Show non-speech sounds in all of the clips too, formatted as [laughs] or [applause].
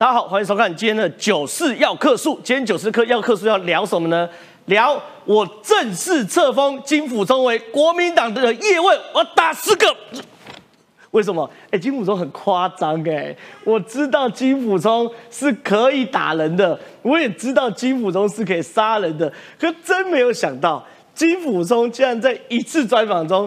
大家好，欢迎收看今天的九四要客数。今天九四课要客数要聊什么呢？聊我正式册封金辅中为国民党的叶问，我打十个。为什么？哎，金辅中很夸张哎，我知道金辅中是可以打人的，我也知道金辅中是可以杀人的，可真没有想到金辅中竟然在一次专访中，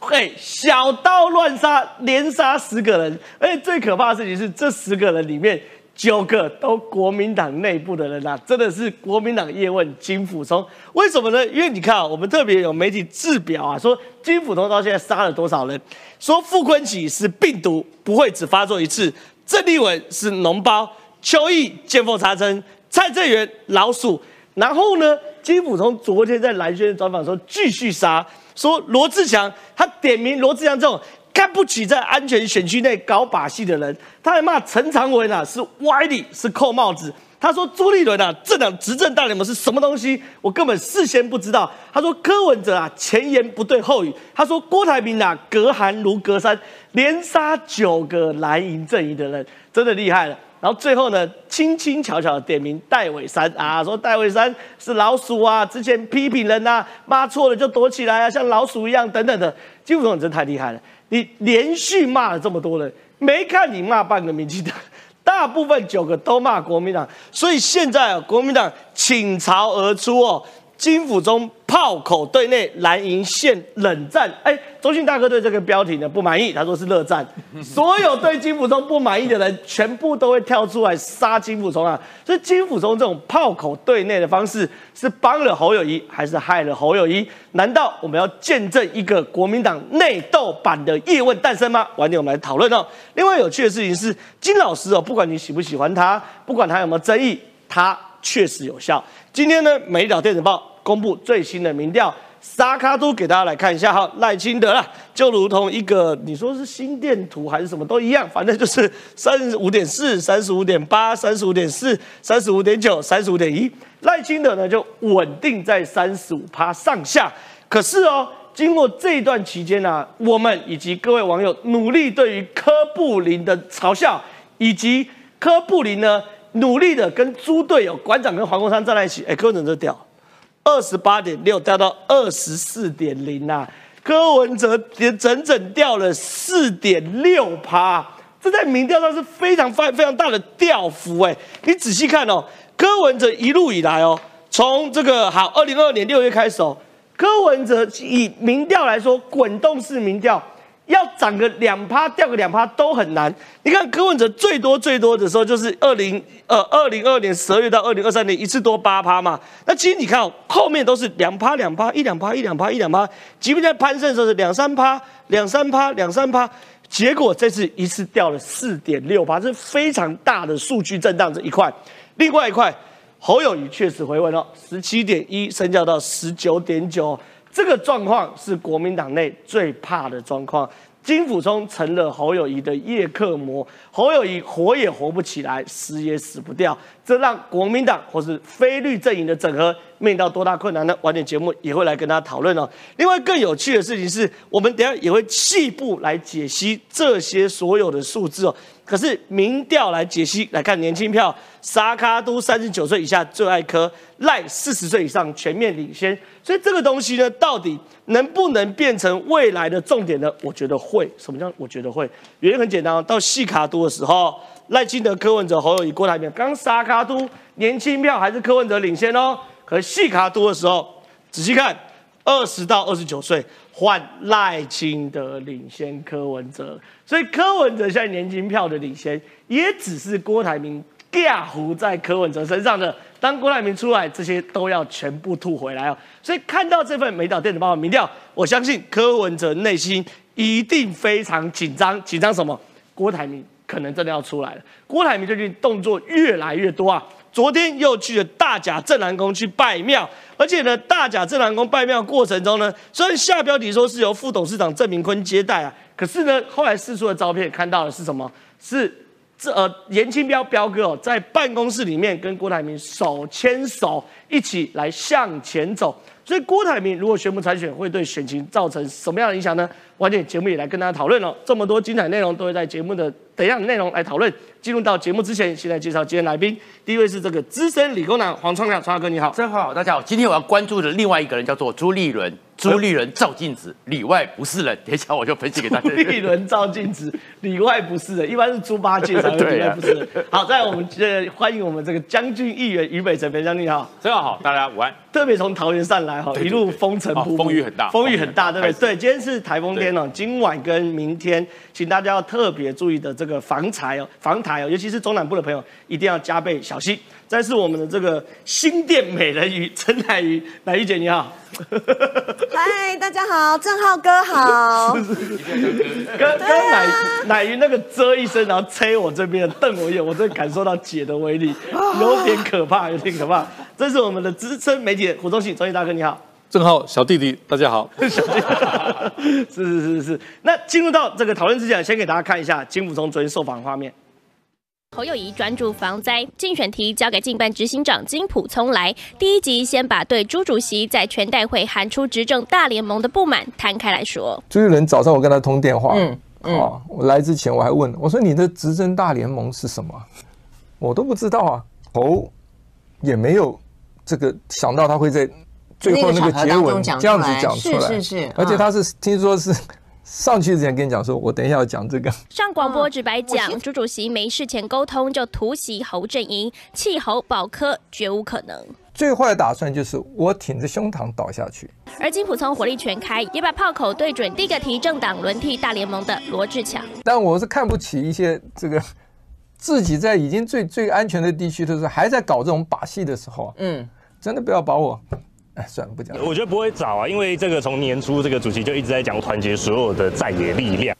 嘿，小刀乱杀，连杀十个人，而且最可怕的事情是，这十个人里面。九个都国民党内部的人啊，真的是国民党叶问金辅聪。为什么呢？因为你看啊，我们特别有媒体制表啊，说金辅聪到现在杀了多少人？说傅昆萁是病毒，不会只发作一次；郑丽文是脓包，邱毅见缝插针，蔡正元老鼠。然后呢，金辅聪昨天在蓝轩专访时候继续杀，说罗志祥，他点名罗志祥这种。看不起在安全选区内搞把戏的人，他还骂陈长文啊是歪理是扣帽子。他说朱立伦啊这党执政大联盟是什么东西，我根本事先不知道。他说柯文哲啊前言不对后语。他说郭台铭啊隔行如隔山，连杀九个蓝营阵营的人，真的厉害了。然后最后呢，轻轻巧巧点名戴伟山啊，说戴伟山是老鼠啊，之前批评人呐，骂错了就躲起来啊，像老鼠一样等等的。金副总你真太厉害了。你连续骂了这么多人，没看你骂半个民进党，大部分九个都骂国民党，所以现在啊，国民党倾巢而出哦。金府中炮口对内蓝营现冷战，哎，中信大哥对这个标题呢不满意，他说是热战。[laughs] 所有对金府中不满意的人，全部都会跳出来杀金府中啊！所以金府中这种炮口对内的方式，是帮了侯友谊，还是害了侯友谊？难道我们要见证一个国民党内斗版的叶问诞生吗？晚点我们来讨论哦。另外有趣的事情是，金老师哦，不管你喜不喜欢他，不管他有没有争议，他确实有效。今天呢，美岛电子报。公布最新的民调，沙卡都给大家来看一下哈，赖清德啦，就如同一个你说是心电图还是什么都一样，反正就是三十五点四、三十五点八、三十五点四、三十五点九、三十五点一，赖清德呢就稳定在三十五趴上下。可是哦，经过这一段期间呢，我们以及各位网友努力对于科布林的嘲笑，以及科布林呢努力的跟猪队友馆长跟黄国昌站在一起，哎，柯文哲屌。二十八点六掉到二十四点零呐，柯文哲也整整掉了四点六趴，这在民调上是非常非非常大的调幅哎。你仔细看哦，柯文哲一路以来哦，从这个好二零二二年六月开始哦，柯文哲以民调来说，滚动式民调。要涨个两趴，掉个两趴都很难。你看柯文哲最多最多的时候就是二零呃二零二二年十二月到二零二三年一次多八趴嘛。那其实你看后面都是两趴两趴一两趴一两趴一两趴，即便在攀升的时候是两三趴两三趴两三趴，结果这次一次掉了四点六趴，是非常大的数据震荡这一块。另外一块侯友谊确实回稳了，十七点一升降到十九点九。这个状况是国民党内最怕的状况。金辅聪成了侯友谊的叶克膜，侯友谊活也活不起来，死也死不掉，这让国民党或是非绿阵营的整合面临到多大困难呢？晚点节目也会来跟大家讨论哦。另外更有趣的事情是，我们等下也会细部来解析这些所有的数字哦。可是民调来解析来看年轻票，沙卡都三十九岁以下最爱科，赖四十岁以上全面领先，所以这个东西呢，到底能不能变成未来的重点呢？我觉得会。什么叫我觉得会？原因很简单，到细卡都的时候，赖清德、柯文哲、侯友谊、郭台铭，刚沙卡都年轻票还是柯文哲领先哦。可细卡都的时候，仔细看，二十到二十九岁。换赖清德领先柯文哲，所以柯文哲现在年金票的领先，也只是郭台铭架糊在柯文哲身上的。当郭台铭出来，这些都要全部吐回来哦。所以看到这份美岛电子报的民调，我相信柯文哲内心一定非常紧张。紧张什么？郭台铭可能真的要出来了。郭台铭最近动作越来越多啊。昨天又去了大甲镇南宫去拜庙，而且呢，大甲镇南宫拜庙过程中呢，虽然下标题说是由副董事长郑明坤接待啊，可是呢，后来释出的照片看到的是什么？是这呃严清标标哥哦，在办公室里面跟郭台铭手牵手一起来向前走。所以郭台铭如果宣布参选，会对选情造成什么样的影响呢？晚点节目也来跟大家讨论哦。这么多精彩内容都会在节目的等样的内容来讨论。进入到节目之前，现在介绍今天来宾，第一位是这个资深理工男黄创亮，创亮哥你好，真好，大家好。今天我要关注的另外一个人叫做朱立伦。朱立伦照镜子，里外不是人。等一下我就分析给大家。[laughs] 朱立伦照镜子，里外不是人，一般是猪八戒才 [laughs] 里外不是人。好，在我们这欢迎我们这个将军议员于北辰，北将军好，真好，大家午安。特别从桃园上来哈，一路风尘仆仆，风雨很大，风雨很大，对不对？对，今天是台风天哦，今晚跟明天，请大家要特别注意的这个防台哦，防台哦，尤其是中南部的朋友一定要加倍小心。再是我们的这个新店美人鱼陈乃鱼，乃鱼姐你好。[laughs] 嗨，大家好，郑浩哥好。[laughs] 刚刚乃乃鱼那个遮一声，然后吹我这边瞪我一眼，我真的感受到姐的威力，有点可怕，有点可怕。这是我们的资深媒体胡忠信，忠信大哥你好。郑浩小弟弟大家好。小弟弟，[laughs] 是是是是。那进入到这个讨论之前，先给大家看一下金辅中昨天受访画面。侯友谊专注防灾，竞选题交给竞办执行长金普聪来。第一集先把对朱主席在全代会喊出执政大联盟的不满摊开来说。朱一伦早上我跟他通电话，嗯嗯，我来之前我还问我说你的执政大联盟是什么？我都不知道啊。侯也没有这个想到他会在最后那个结尾这样子讲出来，是是是，而且他是听说是。[laughs] 上去之前跟你讲说，我等一下要讲这个。上广播直白讲，朱主席没事前沟通就突袭侯阵营，弃侯保科绝无可能。最坏的打算就是我挺着胸膛倒下去。而金普聪火力全开，也把炮口对准第一个提政党轮替大联盟的罗志强。但我是看不起一些这个自己在已经最最安全的地区的时候，还在搞这种把戏的时候，嗯，真的不要把我。算了，不讲。我觉得不会早啊，因为这个从年初这个主席就一直在讲团结所有的在野力量。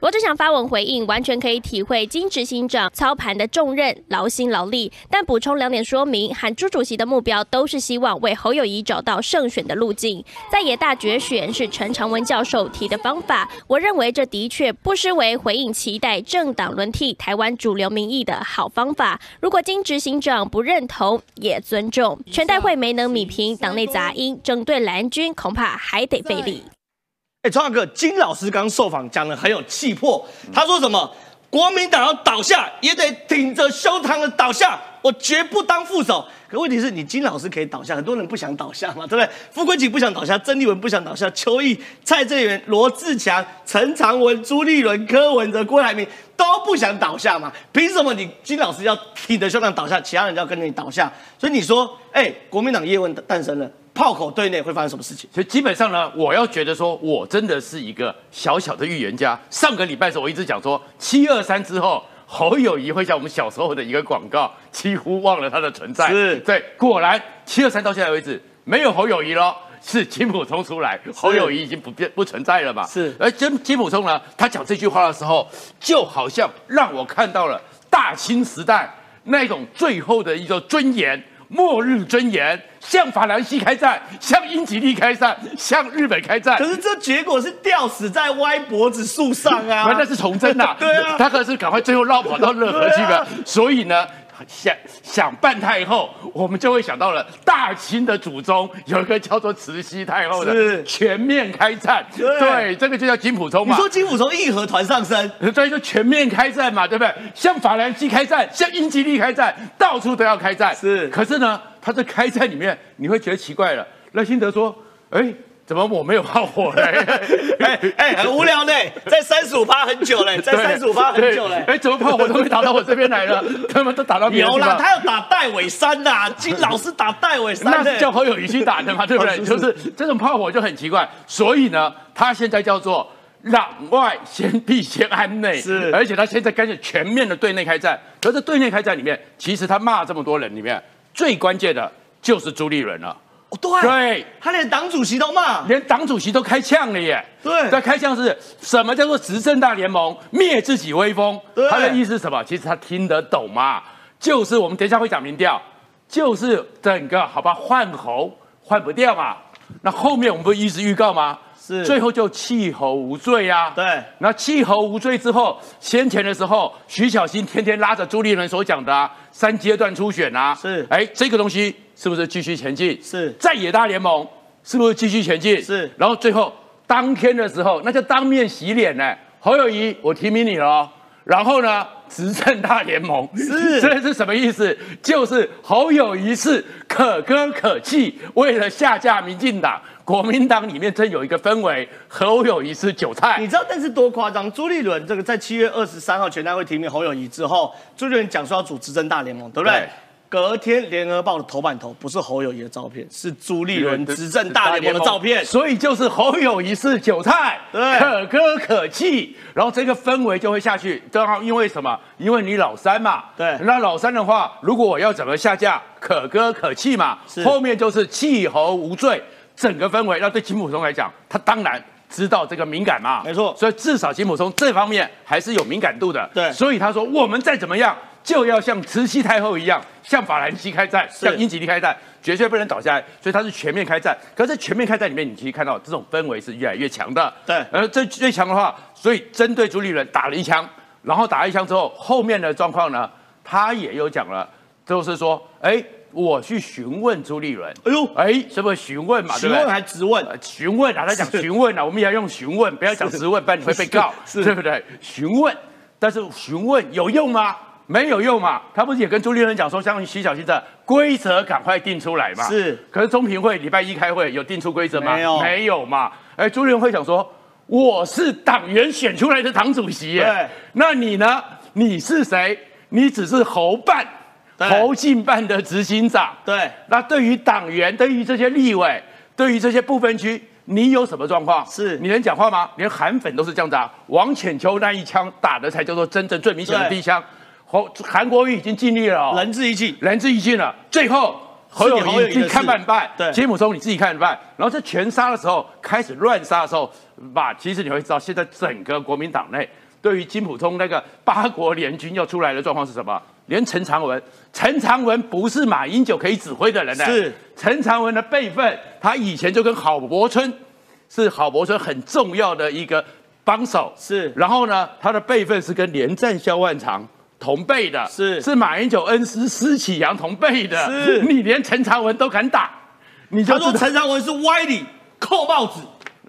罗志祥发文回应，完全可以体会金执行长操盘的重任，劳心劳力。但补充两点说明，喊朱主席的目标都是希望为侯友谊找到胜选的路径。在野大决选是陈长文教授提的方法，我认为这的确不失为回应期待政党轮替、台湾主流民意的好方法。如果金执行长不认同，也尊重。全代会没能米平党内杂音，整队蓝军恐怕还得费力。哎，创哥，金老师刚受访讲的很有气魄。他说什么？国民党要倒下，也得挺着胸膛的倒下，我绝不当副手。可问题是你金老师可以倒下，很多人不想倒下嘛，对不对？傅昆萁不想倒下，曾立文不想倒下，邱毅、蔡正元、罗志强、陈长文、朱立伦、柯文哲、郭台铭都不想倒下嘛？凭什么你金老师要挺着胸膛倒下，其他人就要跟着你倒下？所以你说，哎，国民党叶问诞生了。炮口对内会发生什么事情？所以基本上呢，我要觉得说，我真的是一个小小的预言家。上个礼拜的时候，我一直讲说，七二三之后，侯友谊会像我们小时候的一个广告，几乎忘了他的存在。是对，果然七二三到现在为止没有侯友谊了，是金普聪出来，侯友谊已经不变不存在了嘛？是。而金金普聪呢，他讲这句话的时候，就好像让我看到了大清时代那种最后的一个尊严。末日尊严，向法兰西开战，向英吉利开战，向日本开战。可是这结果是吊死在歪脖子树上啊！[laughs] 那是崇祯呐，[laughs] 对啊，他可是赶快最后绕跑到热河去了。所以呢。想想办太后，我们就会想到了大清的祖宗有一个叫做慈禧太后的全面开战，对，这个就叫金溥聪嘛。你说金溥聪义和团上身，所以，就全面开战嘛，对不对？向法兰西开战，向英吉利开战，到处都要开战。是，可是呢，他在开战里面，你会觉得奇怪了。赖清德说：“哎。”怎么我没有炮火嘞？[laughs] 哎哎，很无聊呢，在三十五趴很久嘞，在三十五趴很久嘞。哎，怎么炮火都没打到我这边来了？[laughs] 他们都打到别有啦，他要打戴伟山呐，金老师打戴伟山，那是叫朋友谊去打的嘛，对不对？[laughs] 就是这种炮火就很奇怪，所以呢，他现在叫做攘外先必先安内，是，而且他现在开始全面的对内开战。可是对内开战里面，其实他骂这么多人里面，最关键的就是朱立伦了。哦，对，他连党主席都骂，连党主席都开腔了耶。对，在开枪是什么叫做执政大联盟灭自己威风？他的意思是什么？其实他听得懂嘛，就是我们等一下会讲民调，就是整个好吧换候换不掉嘛。那后面我们不是一直预告吗？是，最后就弃候无罪呀。对，那弃候无罪之后，先前的时候，徐小新天天拉着朱立伦所讲的三阶段初选啊，是，哎，这个东西是不是继续前进？是，在野大联盟是不是继续前进？是然后最后当天的时候，那就当面洗脸呢。侯友谊，我提名你了哦。然后呢，执政大联盟是 [laughs] 这是什么意思？就是侯友谊是可歌可泣，为了下架民进党，国民党里面真有一个氛围，侯友谊是韭菜你。知道但是多夸张？朱立伦这个在七月二十三号全代会提名侯友谊之后，朱立伦讲说要组执政大联盟，对不对？对隔天联合报的头版头不是侯友谊的照片，是朱立伦执政大联盟的照片。所以就是侯友谊是韭菜，对可歌可泣，然后这个氛围就会下去。正好因为什么？因为你老三嘛，对那老三的话，如果我要怎么下架，可歌可泣嘛，是后面就是弃侯无罪，整个氛围。那对金普松来讲，他当然。知道这个敏感嘛？没错所以至少金普松这方面还是有敏感度的。对所以他说我们再怎么样，就要像慈禧太后一样，向法兰西开战，向英吉利开战，绝对不能倒下来。所以他是全面开战。可是，在全面开战里面，你其实看到这种氛围是越来越强的。对而这最强的话，所以针对朱立伦打了一枪，然后打一枪之后，后面的状况呢，他也有讲了，就是说，哎，我去询问朱立伦，哎呦，哎，是不是询问嘛？询问还质问，呃询问啊，他讲询问啊，我们也要用询问，不要讲质问，不然你会被告，是对不对？询问，但是询问有用吗？没有用嘛。他不是也跟朱立伦讲说，像徐小新的规则赶快定出来嘛？是。可是中评会礼拜一开会有定出规则吗？没有没有嘛。哎，朱立伦会想说，我是党员选出来的党主席耶，对那你呢？你是谁？你只是侯办。对侯进办的执行长，对，那对于党员，对于这些立委，对于这些不分区，你有什么状况？是你能讲话吗？连韩粉都是这样子啊！王浅秋那一枪打的才叫做真正最明显的第一枪。侯韩国瑜已经尽力了、哦，仁至义尽。仁至义尽了。最后侯友侯友宜的谊自己看办办，对金普松你自己看办。然后在全杀的时候，开始乱杀的时候，把，其实你会知道，现在整个国民党内对于金普松那个八国联军要出来的状况是什么？连陈长文，陈长文不是马英九可以指挥的人呢。是陈长文的辈分，他以前就跟郝柏村是郝柏村很重要的一个帮手。是然后呢，他的辈分是跟连战、萧万长同辈的，是是马英九恩师施启阳同辈的，是你连陈长文都敢打，你就他说。陈长文是歪理扣帽子，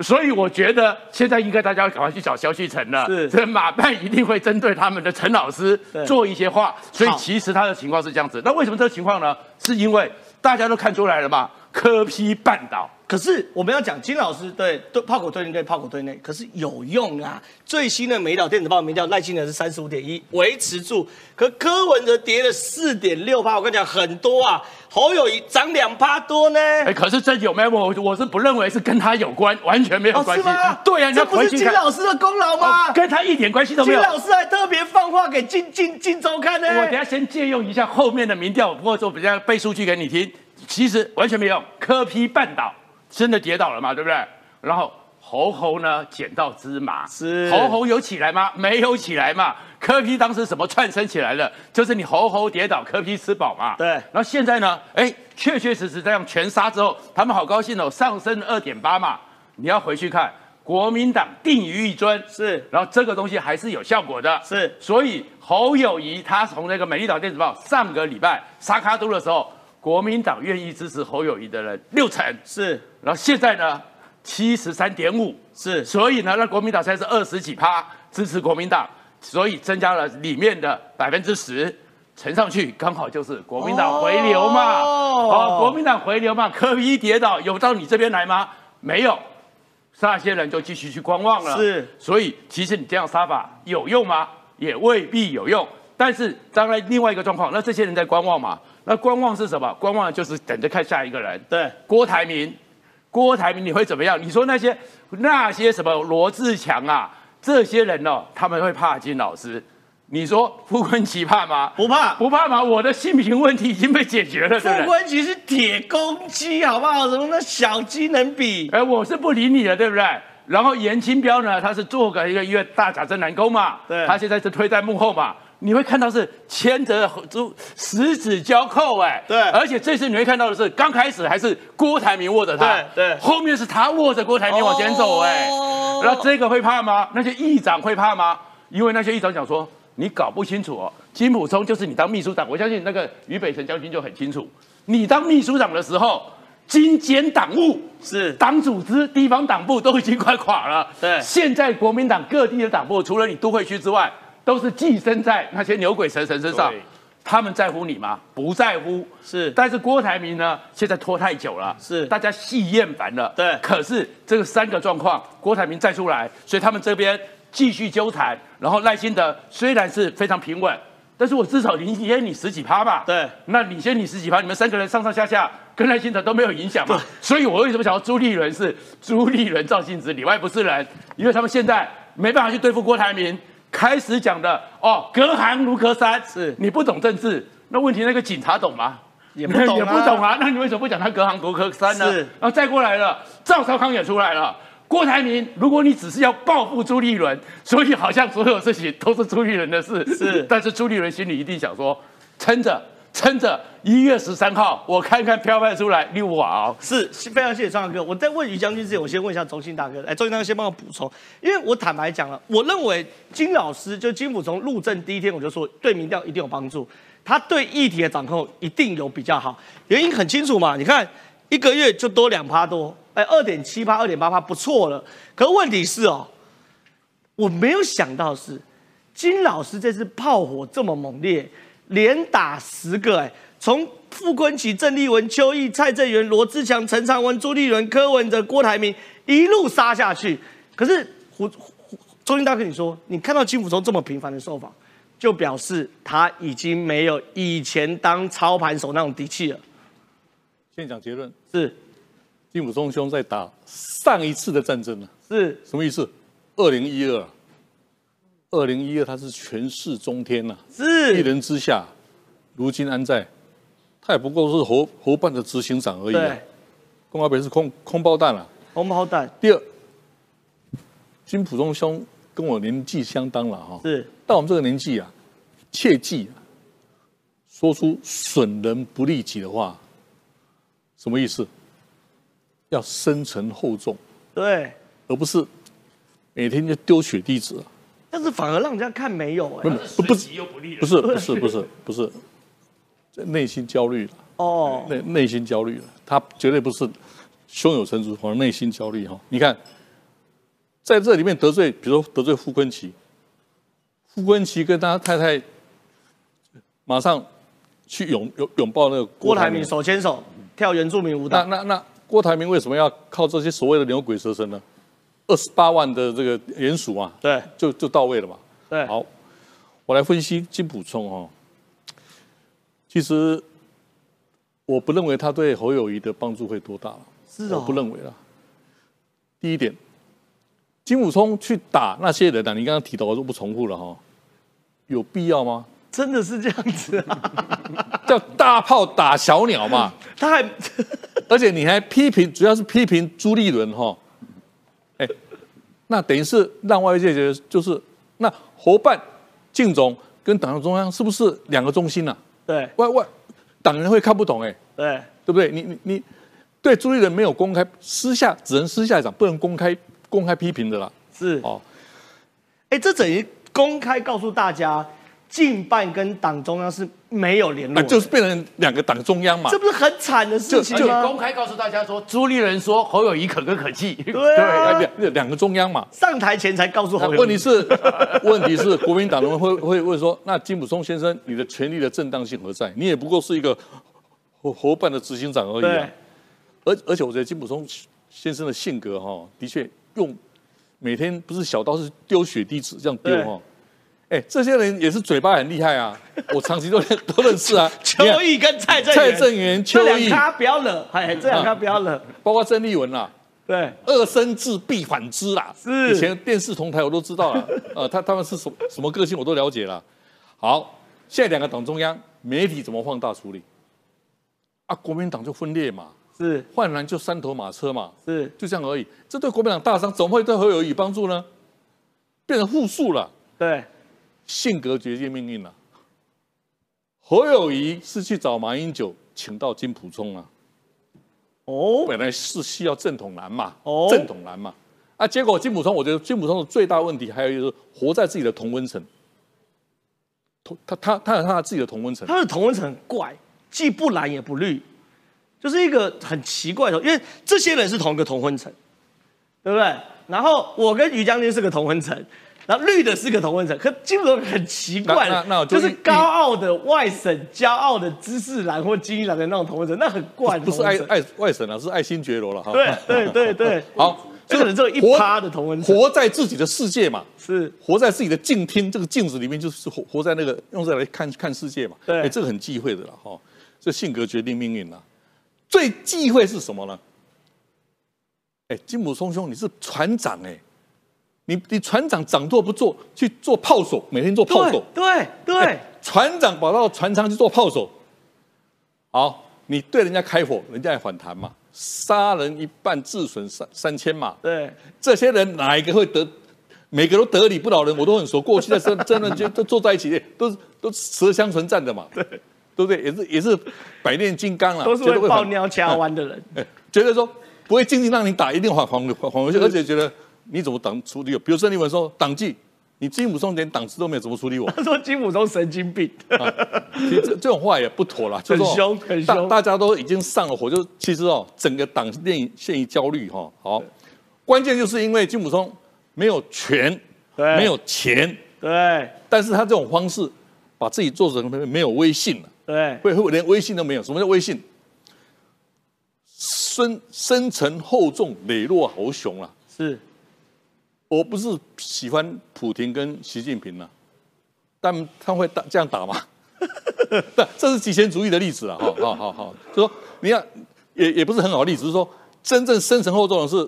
所以我觉得现在应该大家赶快去找萧旭晨了，是这马办一定会针对他们的陈老师做一些话，所以其实他的情况是这样子。那为什么这个情况呢？是因为大家都看出来了嘛，科批半岛。可是我们要讲金老师对对炮口对内对炮口对内，可是有用啊！最新的美岛电子报民调赖清德是三十五点一，维持住，可柯文哲跌了四点六趴，我跟你讲很多啊，侯友谊涨两趴多呢。哎，可是这有没有？我我是不认为是跟他有关，完全没有哦，关系。是吗？对呀、你这不是金老师的功劳吗？哦跟他一点关系都没有。金老师还特别放话给金金金周刊呢。我等下先借用一下后面的民调，不过说比较背数据给你听，其实完全没用。科批绊倒，真的跌倒了嘛，对不对？然后猴猴呢捡到芝麻，是猴猴有起来吗？没有起来嘛。科批当时什么串升起来了？就是你猴猴跌倒，科批吃饱嘛。对然后现在呢？哎，确确实实这样全杀之后，他们好高兴哦，上升二点八嘛。你要回去看，国民党定于一尊是然后这个东西还是有效果的，是所以侯友谊他从那个美丽岛电子报上个礼拜沙卡都的时候，国民党愿意支持侯友谊的人六成，是然后现在呢七十三点五，是所以呢，那国民党现在是二十几趴支持国民党，所以增加了里面的百分之十。乘上去刚好就是国民党回流嘛，哦哦，国民党回流嘛，科比跌倒有到你这边来吗？没有，那些人就继续去观望了。是所以其实你这样杀法有用吗？也未必有用。但是当然另外一个状况，那这些人在观望嘛？那观望是什么？观望就是等着看下一个人。对，郭台铭，郭台铭你会怎么样？你说那些那些什么罗志强啊，这些人哦，他们会怕金老师。你说傅昆奇怕吗？不怕不怕吗？我的性平问题已经被解决了，对傅？昆萁是铁公鸡，好不好？什么那小鸡能比？哎，我是不理你了，对不对？然后严清标呢，他是做个一个一个大假真南宫嘛，对他现在是推在幕后嘛，你会看到是牵着就十指交扣，哎，对而且这次你会看到的是，刚开始还是郭台铭握着他，对对后面是他握着郭台铭往前走，哎、哦然后这个会怕吗？那些议长会怕吗？因为那些议长讲说，你搞不清楚哦，金普聪就是你当秘书长，我相信那个俞北辰将军就很清楚，你当秘书长的时候。精简党务，是党组织、地方党部都已经快垮了。对现在国民党各地的党部，除了你都会区之外，都是寄生在那些牛鬼蛇神身上对。他们在乎你吗？不在乎。是但是郭台铭呢，现在拖太久了，是大家戏厌烦了。对可是这个三个状况，郭台铭再出来，所以他们这边继续纠缠。然后赖清德虽然是非常平稳，但是我至少领先你十几趴吧。对那领先你十几趴，你们三个人上上下下跟赖清德都没有影响嘛。所以我为什么想要朱立伦是朱立伦、赵信子里外不是人？因为他们现在没办法去对付郭台铭。开始讲的哦，隔行如隔山，是你不懂政治，那问题那个警察懂吗？也不懂啊 [laughs] 也不懂啊。那你为什么不讲他隔行如隔山呢？是然后再过来了，赵少康也出来了。郭台铭，如果你只是要报复朱立伦，所以好像所有事情都是朱立伦的事，是 [laughs] 但是朱立伦心里一定想说，撑着，撑着，一月十三号我看看飘派出来六瓦哦。是非常谢谢张大哥。我在问于将军之前，我先问一下周信大哥。哎，周信大哥先帮我补充，因为我坦白讲了，我认为金老师就金辅从入政第一天我就说，对民调一定有帮助，他对议题的掌控一定有比较好。原因很清楚嘛，你看一个月就多两趴多，哎，二点七趴、二点八趴不错了。可问题是哦，我没有想到是金老师这次炮火这么猛烈，连打十个哎，从傅昆萁、郑丽文、邱毅、蔡正元、罗志强、陈长文、朱立伦、柯文哲、郭台铭一路杀下去。可是胡胡周英大跟你说，你看到金辅中这么频繁的受访，就表示他已经没有以前当操盘手那种底气了。先讲结论，是金辅中兄在打上一次的战争呢，是什么意思？二零一二，二零一二他是权势中天呐、一是，人之下，如今安在？他也不过是侯侯办的执行长而已、啊对，，公阿北是空空包弹啊。红包蛋第二，金普中兄跟我年纪相当了哈、是到我们这个年纪啊，切记啊，说出损人不利己的话，什么意思？要深沉厚重，对，而不是每天就丢血滴子啊。但是反而让人家看没有哎、不不不利不是不是不是不是，这内心焦虑了，哦，内内心焦虑了。他绝对不是胸有成竹，反而内心焦虑哈。你看，在这里面得罪，比如说得罪傅昆萁，傅昆萁跟他太太马上去拥拥拥抱那个郭台铭手牵手跳原住民舞蹈，那那那郭台铭为什么要靠这些所谓的牛鬼蛇神呢？二十八万的这个联署啊，对就就到位了嘛。对，好，我来分析金补充哦。其实我不认为他对侯友谊的帮助会多大了，是哦我不认为了。第一点，金补充去打那些人啊，你刚刚提到我就不重复了哈、有必要吗？真的是这样子啊，叫大炮打小鸟嘛，[laughs] 他还而且你还批评，主要是批评朱立伦哈、哎，那等于是让外界觉得就是那侯办、敬总跟党中央是不是两个中心呐、对。外外党人会看不懂哎、对。对不对？你你你对朱立伦没有公开，私下只能私下讲，不能公开公开批评的啦。是，哦，哎，这等于公开告诉大家，近半跟党中央是没有联络啊，就是变成两个党中央嘛这。不是很惨的事情就就？公开告诉大家说，朱立伦说侯友谊可歌可泣。对啊，两个中央嘛。上台前才告诉那侯友宜问题是，[laughs] 问题是国民党人会会问说，那金普松先生，你的权力的正当性何在？你也不过是一个侯侯办的执行长而已。而而且我觉得金普松先生的性格哈、的确用每天不是小刀是丢血滴子这样丢哈、哎，这些人也是嘴巴很厉害啊，[laughs] 我长期都认都认识啊。[laughs] 邱毅跟蔡正蔡元正元、邱毅，两咖不要惹，哎，这两咖不要惹，包括郑丽文啦、对，恶生自必反之啦。是以前电视同台我都知道了，[laughs] 呃，他他们是什么什么个性我都了解了。好，现在两个党中央媒体怎么放大处理？啊，国民党就分裂嘛，是换然就三头马车嘛，是，就这样而已。这对国民党大伤怎么会对侯友谊帮助呢？变成负数了，对，性格决定命运了。侯友谊是去找马英九，请到金溥聪啊。哦，本来是需要正统男嘛，哦正统男嘛，啊，结果金普聪，我觉得金普聪的最大问题还有就是活在自己的同温层，同他他他有他自己的同温层，他的同温层很怪，既不蓝也不绿，就是一个很奇怪的，因为这些人是同一个同温层，对不对？然后我跟于将军是个同温层，然后绿的是个同温层，可金普聪很奇怪那那那就就是高傲的外省、骄傲的知识蓝或精英蓝的那种同温层，那很怪不是爱爱外省啊，是爱新觉罗了哈。对对对对，[laughs] 好，这个人只有一趴的同温层，活在自己的世界嘛，是活在自己的镜厅这个镜子里面，就是活活在那个用这来看看世界嘛。对哎，这个很忌讳的了哈，这性格决定命运了。最忌讳是什么呢？哎，金普松兄，你是船长哎，你你船长掌舵不做，去做炮手，每天做炮手，对对船长跑到船舱去做炮手，好，你对人家开火，人家也反弹嘛，杀人一半，自损三三千嘛。对这些人哪一个会得？每个都得理不饶人，我都很熟。过去的真真的就都坐在一起，都是都蛇相存战的嘛，对对不对？也是也是百炼金刚啊，都是会爆尿掐弯的人，哎，觉得说不会静静让你打，一定还还还还回去，而且觉得你怎么挡处理我？比如郑丽文说党纪，你金普松连党纪都没有，怎么处理我？[laughs] 他说金普聪神经病，其实这这种话也不妥啦，就是很凶很大凶大家都已经上了火，就其实哦，整个党内陷于焦虑哈。好，关键就是因为金普松没有权，对没有钱，对但是他这种方式把自己做成没有威信了，对会会连威信都没有。什么叫威信？深深沉厚重，磊落豪雄啊！是我不是喜欢普京跟习近平啊，但他会打这样打吗？这 [laughs] 这是极权主义的例子了，哈，好好好，就说你看也也不是很好的例子，就是说真正深沉厚重的是，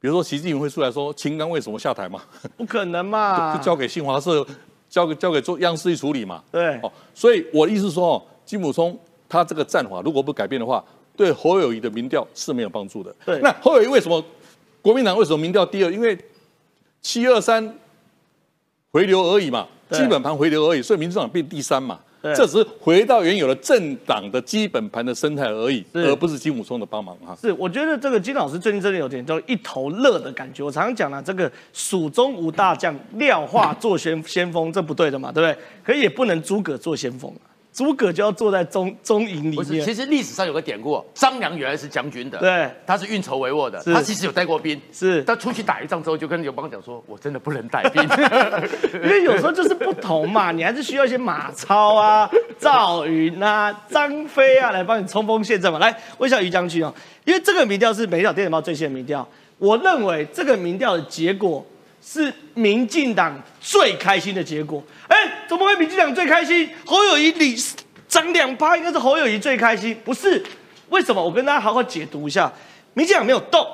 比如说习近平会出来说秦刚为什么下台嘛，不可能嘛 [laughs] 就？交给新华社，交给交给做央视去处理嘛，对哦，所以我的意思是说哦，金普聪他这个战法如果不改变的话，对侯友谊的民调是没有帮助的。对那侯友谊为什么国民党为什么民调第二？因为七二三回流而已嘛，基本盘回流而已，所以民主党变第三嘛。对这只是回到原有的政党的基本盘的生态而已，而不是金武松的帮忙哈。是，我觉得这个金老师最近真的有点叫一头热的感觉。我常常讲了，这个蜀中无大将，廖化做先先锋，这不对的嘛，对不对？可也不能诸葛做先锋啊，诸葛就要坐在中中营里，面。其实历史上有个典故，张良原来是将军的，对，他是运筹帷幄的，他其实有带过兵，是他出去打一仗之后，就跟刘邦讲说：“我真的不能带兵。[laughs] 因为有时候就是不同嘛，[laughs] 你还是需要一些马超啊、[laughs] 赵云啊、张飞啊来帮你冲锋陷阵嘛。来，问一下于将军哦，因为这个民调是《美丽岛电子报》最新的民调，我认为这个民调的结果是民进党最开心的结果。哎，怎么会民进党最开心？侯友谊你涨两趴，应该是侯友谊最开心，不是？为什么？我跟大家好好解读一下，民进党没有动，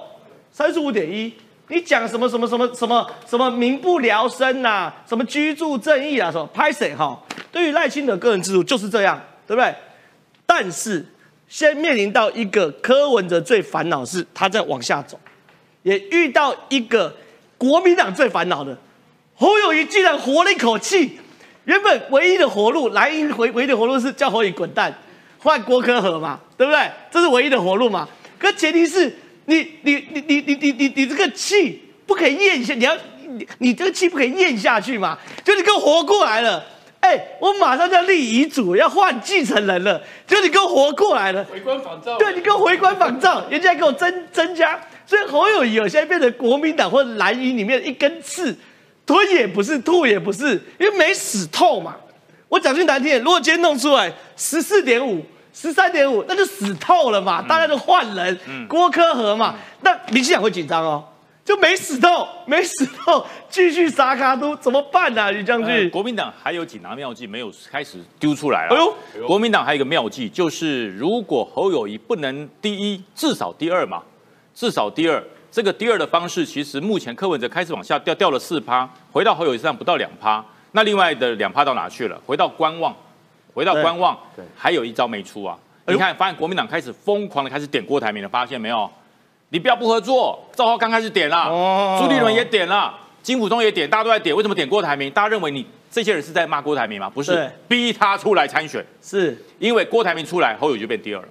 三十五点一。你讲什么什么什么什么什么民不聊生呐、什么居住正义啊，什么拍谁哈？对于赖清德个人制度就是这样，对不对？但是先面临到一个柯文哲最烦恼是他在往下走，也遇到一个国民党最烦恼的侯友谊，竟然活了一口气。原本唯一的活路，莱茵唯唯一的活路是叫侯友谊滚蛋，换郭科和嘛，对不对？这是唯一的活路嘛。可前提是你你你你你你你你这个气不可以咽下，你要你你这个气不可以咽下去嘛。就你给我活过来了，哎，我马上就要立遗嘱，要换继承人了，就你给我活过来了。回光返照对你给我回光返照，人家给我增增加，所以侯友谊有现在变成国民党或者蓝营里面的一根刺，吞也不是，吐也不是，因为没死透嘛。我讲句难听点，如果今天弄出来十四点五、十三点五，那就死透了嘛，大家都换人，郭科和嘛，那民进党会紧张哦，就没死透，没死透，继续杀卡都怎么办呢、啊？李将呃军，国民党还有几拿妙计没有开始丢出来了。哎呦国民党还有一个妙计，就是如果侯友谊不能第一，至少第二嘛，至少第二。这个第二的方式，其实目前柯文哲开始往下掉，掉了四趴，回到侯友谊身上不到两趴。那另外的两趴到哪去了？回到观望，回到观望。对还有一招没出啊！你看，发现国民党开始疯狂的开始点郭台铭了，发现没有？你不要不合作，赵浩刚开始点了，哦朱立伦也点了，金普忠也点，大家都在点。为什么点郭台铭？大家认为你这些人是在骂郭台铭吗？不是，逼他出来参选，是因为郭台铭出来，侯友宜就变第二了，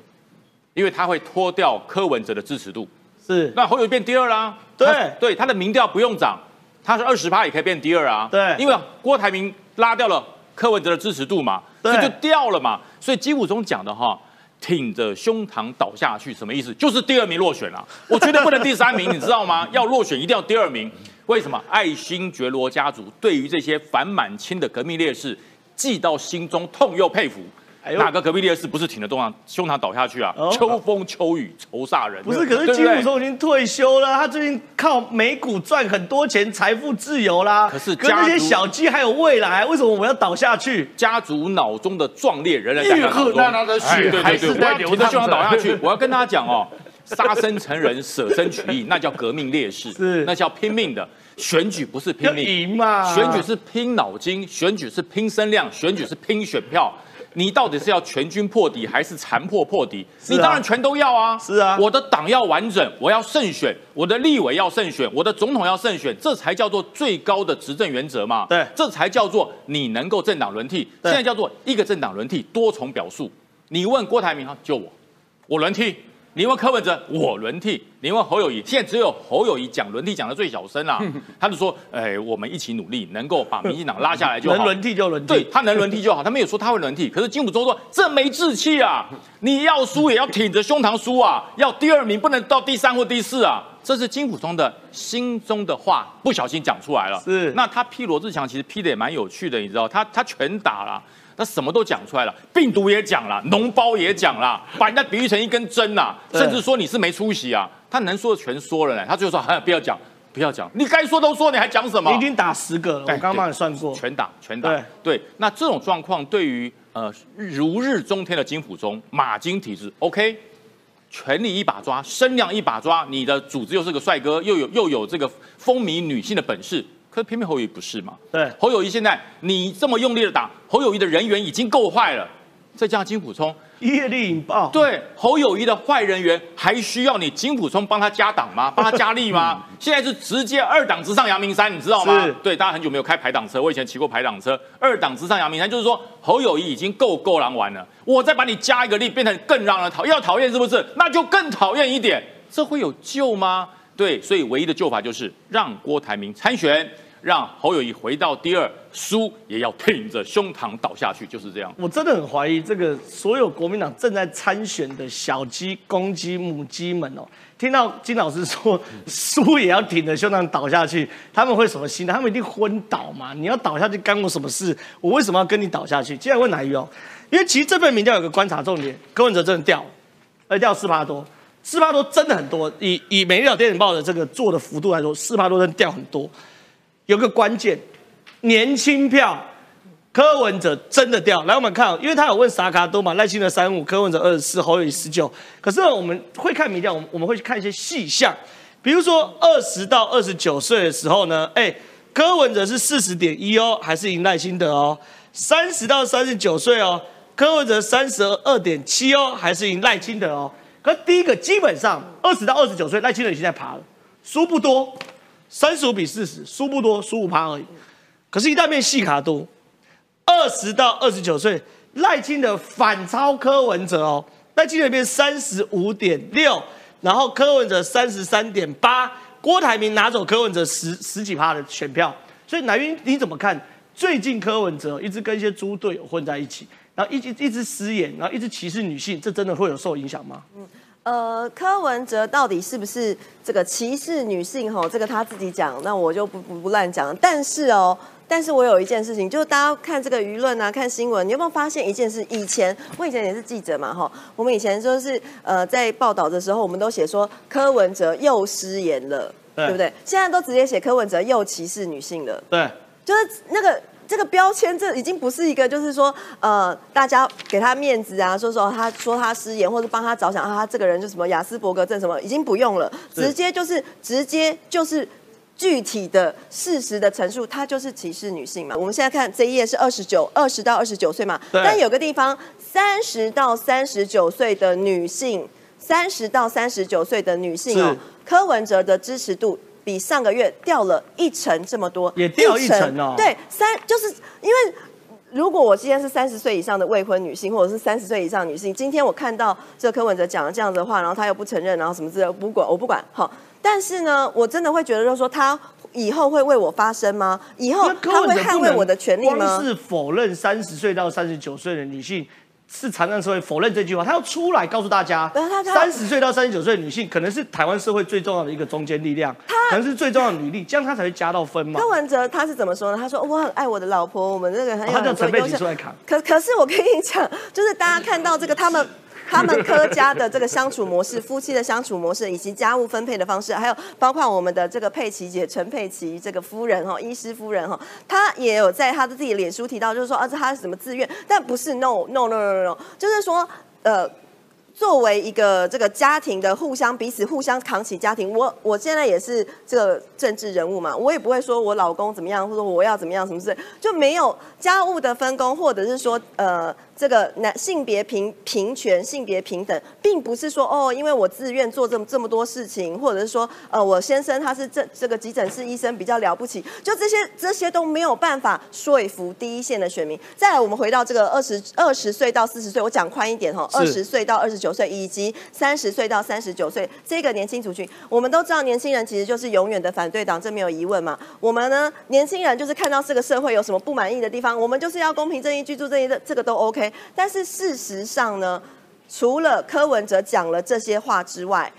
因为他会拖掉柯文哲的支持度。是，那侯友宜变第二啦，对他对，他的民调不用涨，他是二十趴也可以变第二啊，对因为郭台铭拉掉了柯文哲的支持度嘛，对所以就掉了嘛。所以基武中讲的哈，挺着胸膛倒下去，什么意思？就是第二名落选了。我绝对不能第三名，[laughs] 你知道吗？要落选一定要第二名。为什么？爱新觉罗家族对于这些反满清的革命烈士，记到心中痛又佩服。哪个隔壁烈士不是挺着胸膛胸膛倒下去啊？秋风秋雨愁煞人。不是，可是金溥聪已经退休了，他最近靠美股赚很多钱，财富自由啦。可是，跟那些小鸡还有未来，为什么我们要倒下去？家族脑中的壮烈仍然在。那他的血还是在流着胸膛倒下去。我要跟大家讲哦，杀身成仁，舍身取义，那叫革命烈士，是那叫拼命的。选举不是拼命赢嘛？选举是拼脑筋，选举是拼声量，选举是拼选票。你到底是要全军破敌还是残破破敌？你当然全都要啊！是啊，我的党要完整，我要胜选，我的立委要胜选，我的总统要胜选，这才叫做最高的执政原则嘛。对，这才叫做你能够政党轮替。现在叫做一个政党轮替，多重表述。你问郭台铭哈，就我，我轮替。你问柯文哲，我轮替；你问侯友谊，现在只有侯友谊讲轮替讲的最小声啦。[laughs] 他就说：“哎，我们一起努力，能够把民进党拉下来就好。能轮替就轮替，对他能轮替就好。他没有说他会轮替。可是金普忠说这没志气啊！你要输也要挺着胸膛输啊！要第二名不能到第三或第四啊！这是金普忠的心中的话，不小心讲出来了。是那他批罗志强其实批的也蛮有趣的，你知道，他他全打了。”他什么都讲出来了，病毒也讲了，脓包也讲了，把人家比喻成一根针呐，甚至说你是没出息啊，他能说的全说了呢。他就说：“哎，[laughs] 不要讲，不要讲，你该说都说，你还讲什么？”你已经打十个了，我刚刚帮你算过，全打，全打。对，那这种状况对于呃如日中天的金溥中马金体制，OK，权力一把抓，身量一把抓，你的组织又是个帅哥，又有又有这个风靡女性的本事。可偏偏侯友谊不是嘛？对，侯友谊现在你这么用力的打，侯友谊的人缘已经够坏了，再加上金普聪业力引爆，对侯友谊的坏人缘还需要你金普聪帮他加档吗？[laughs] 帮他加力吗？现在是直接二档直上阳明山，你知道吗？对，大家很久没有开排档车，我以前骑过排档车，二档直上阳明山，就是说侯友谊已经够够狼玩了，我再把你加一个力，变成更让人讨要讨厌是不是？那就更讨厌一点，这会有救吗？对，所以唯一的救法就是让郭台铭参选，让侯友谊回到第二，输也要挺着胸膛倒下去，就是这样。我真的很怀疑这个所有国民党正在参选的小鸡、公鸡、母鸡们哦，听到金老师说输也要挺着胸膛倒下去，他们会什么心态？他们一定昏倒嘛？你要倒下去干我什么事？我为什么要跟你倒下去？接下来问哪一哦？因为其实这份民调有个观察重点，柯文哲真的掉，而掉四趴多。四趴多真的很多，以以《美丽岛电影报》的这个做的幅度来说，四趴多真的掉很多。有个关键，年轻票，柯文哲真的掉。来，我们看，因为他有问萨卡多嘛，赖清德三五，柯文哲二十四，侯友宜十九。可是我们会看民调，我们我们会去看一些细项，比如说二十到二十九岁的时候呢，哎，柯文哲是四十点一哦，还是赢赖清德哦？三十到三十九岁哦，柯文哲三十二点七哦，还是赢赖清德哦？可第一个基本上二十到二十九岁，赖清德已经在爬了，输不多，三十五比四十，输不多，输五趴而已。可是，一旦变细卡多，二十到二十九岁，赖清德反超柯文哲哦，赖清德变三十五点六，然后柯文哲三十三点八，郭台铭拿走柯文哲十十几趴的选票。所以，乃云你怎么看？最近柯文哲一直跟一些猪队友混在一起。然后一直一直失言，然后一直歧视女性，这真的会有受影响吗？呃，柯文哲到底是不是这个歧视女性？哈，这个他自己讲，那我就不不不乱讲。但是哦，但是我有一件事情，就是大家看这个舆论啊，看新闻，你有没有发现一件事？以前我以前也是记者嘛，哈，我们以前就是呃在报道的时候，我们都写说柯文哲又失言了，对不对？现在都直接写柯文哲又歧视女性了，对，就是那个。这个标签，这已经不是一个，就是说，呃，大家给他面子啊，说说他说他失言，或者帮他着想啊，他这个人就什么雅斯伯格症什么，已经不用了，直接就是直接就是具体的事实的陈述，他就是歧视女性嘛。我们现在看这一页是二十九，二十到二十九岁嘛，但有个地方三十到三十九岁的女性，三十到三十九岁的女性哦，柯文哲的支持度。比上个月掉了一成这么多，也掉一成哦。对，三就是因为如果我今天是三十岁以上的未婚女性，或者是三十岁以上女性，今天我看到这柯文哲讲了这样子的话，然后他又不承认，然后什么之类，不管我不管好。但是呢，我真的会觉得，就是说他以后会为我发声吗？以后他会捍卫我的权利吗？光是否认三十岁到三十九岁的女性是常常社会否认这句话，他要出来告诉大家三十岁到三十九岁的女性可能是台湾社会最重要的一个中坚力量，可能是最重要的女力，这样他才会加到分嘛柯。文哲他是怎么说呢？他说我很爱我的老婆，我们这个很有他叫陈佩琪出来扛，可可是我跟你讲，就是大家看到这个他们。他们柯家的这个相处模式，夫妻的相处模式，以及家务分配的方式，还有包括我们的这个佩琪姐陈佩琪这个夫人哈，医师夫人哈，她也有在她的自己脸书提到，就是说啊，这她是什么自愿，但不是 no no no no no，就是说呃。作为一个这个家庭的互相彼此互相扛起家庭，我我现在也是这个政治人物嘛，我也不会说我老公怎么样，或者我要怎么样什么之类，就没有家务的分工，或者是说呃这个男性别平平权、性别平等，并不是说哦，因为我自愿做这么这么多事情，或者是说呃我先生他是这这个急诊室医生比较了不起，就这些这些都没有办法说服第一线的选民。再来，我们回到这个二十二十岁到四十岁，我讲宽一点哈，二十岁到二十九岁，以及三十岁到三十九岁这个年轻族群，我们都知道年轻人其实就是永远的反对党，这没有疑问嘛。我们呢，年轻人就是看到这个社会有什么不满意的地方，我们就是要公平正义、居住正义的，这个都 OK。但是事实上呢，除了柯文哲讲了这些话之外，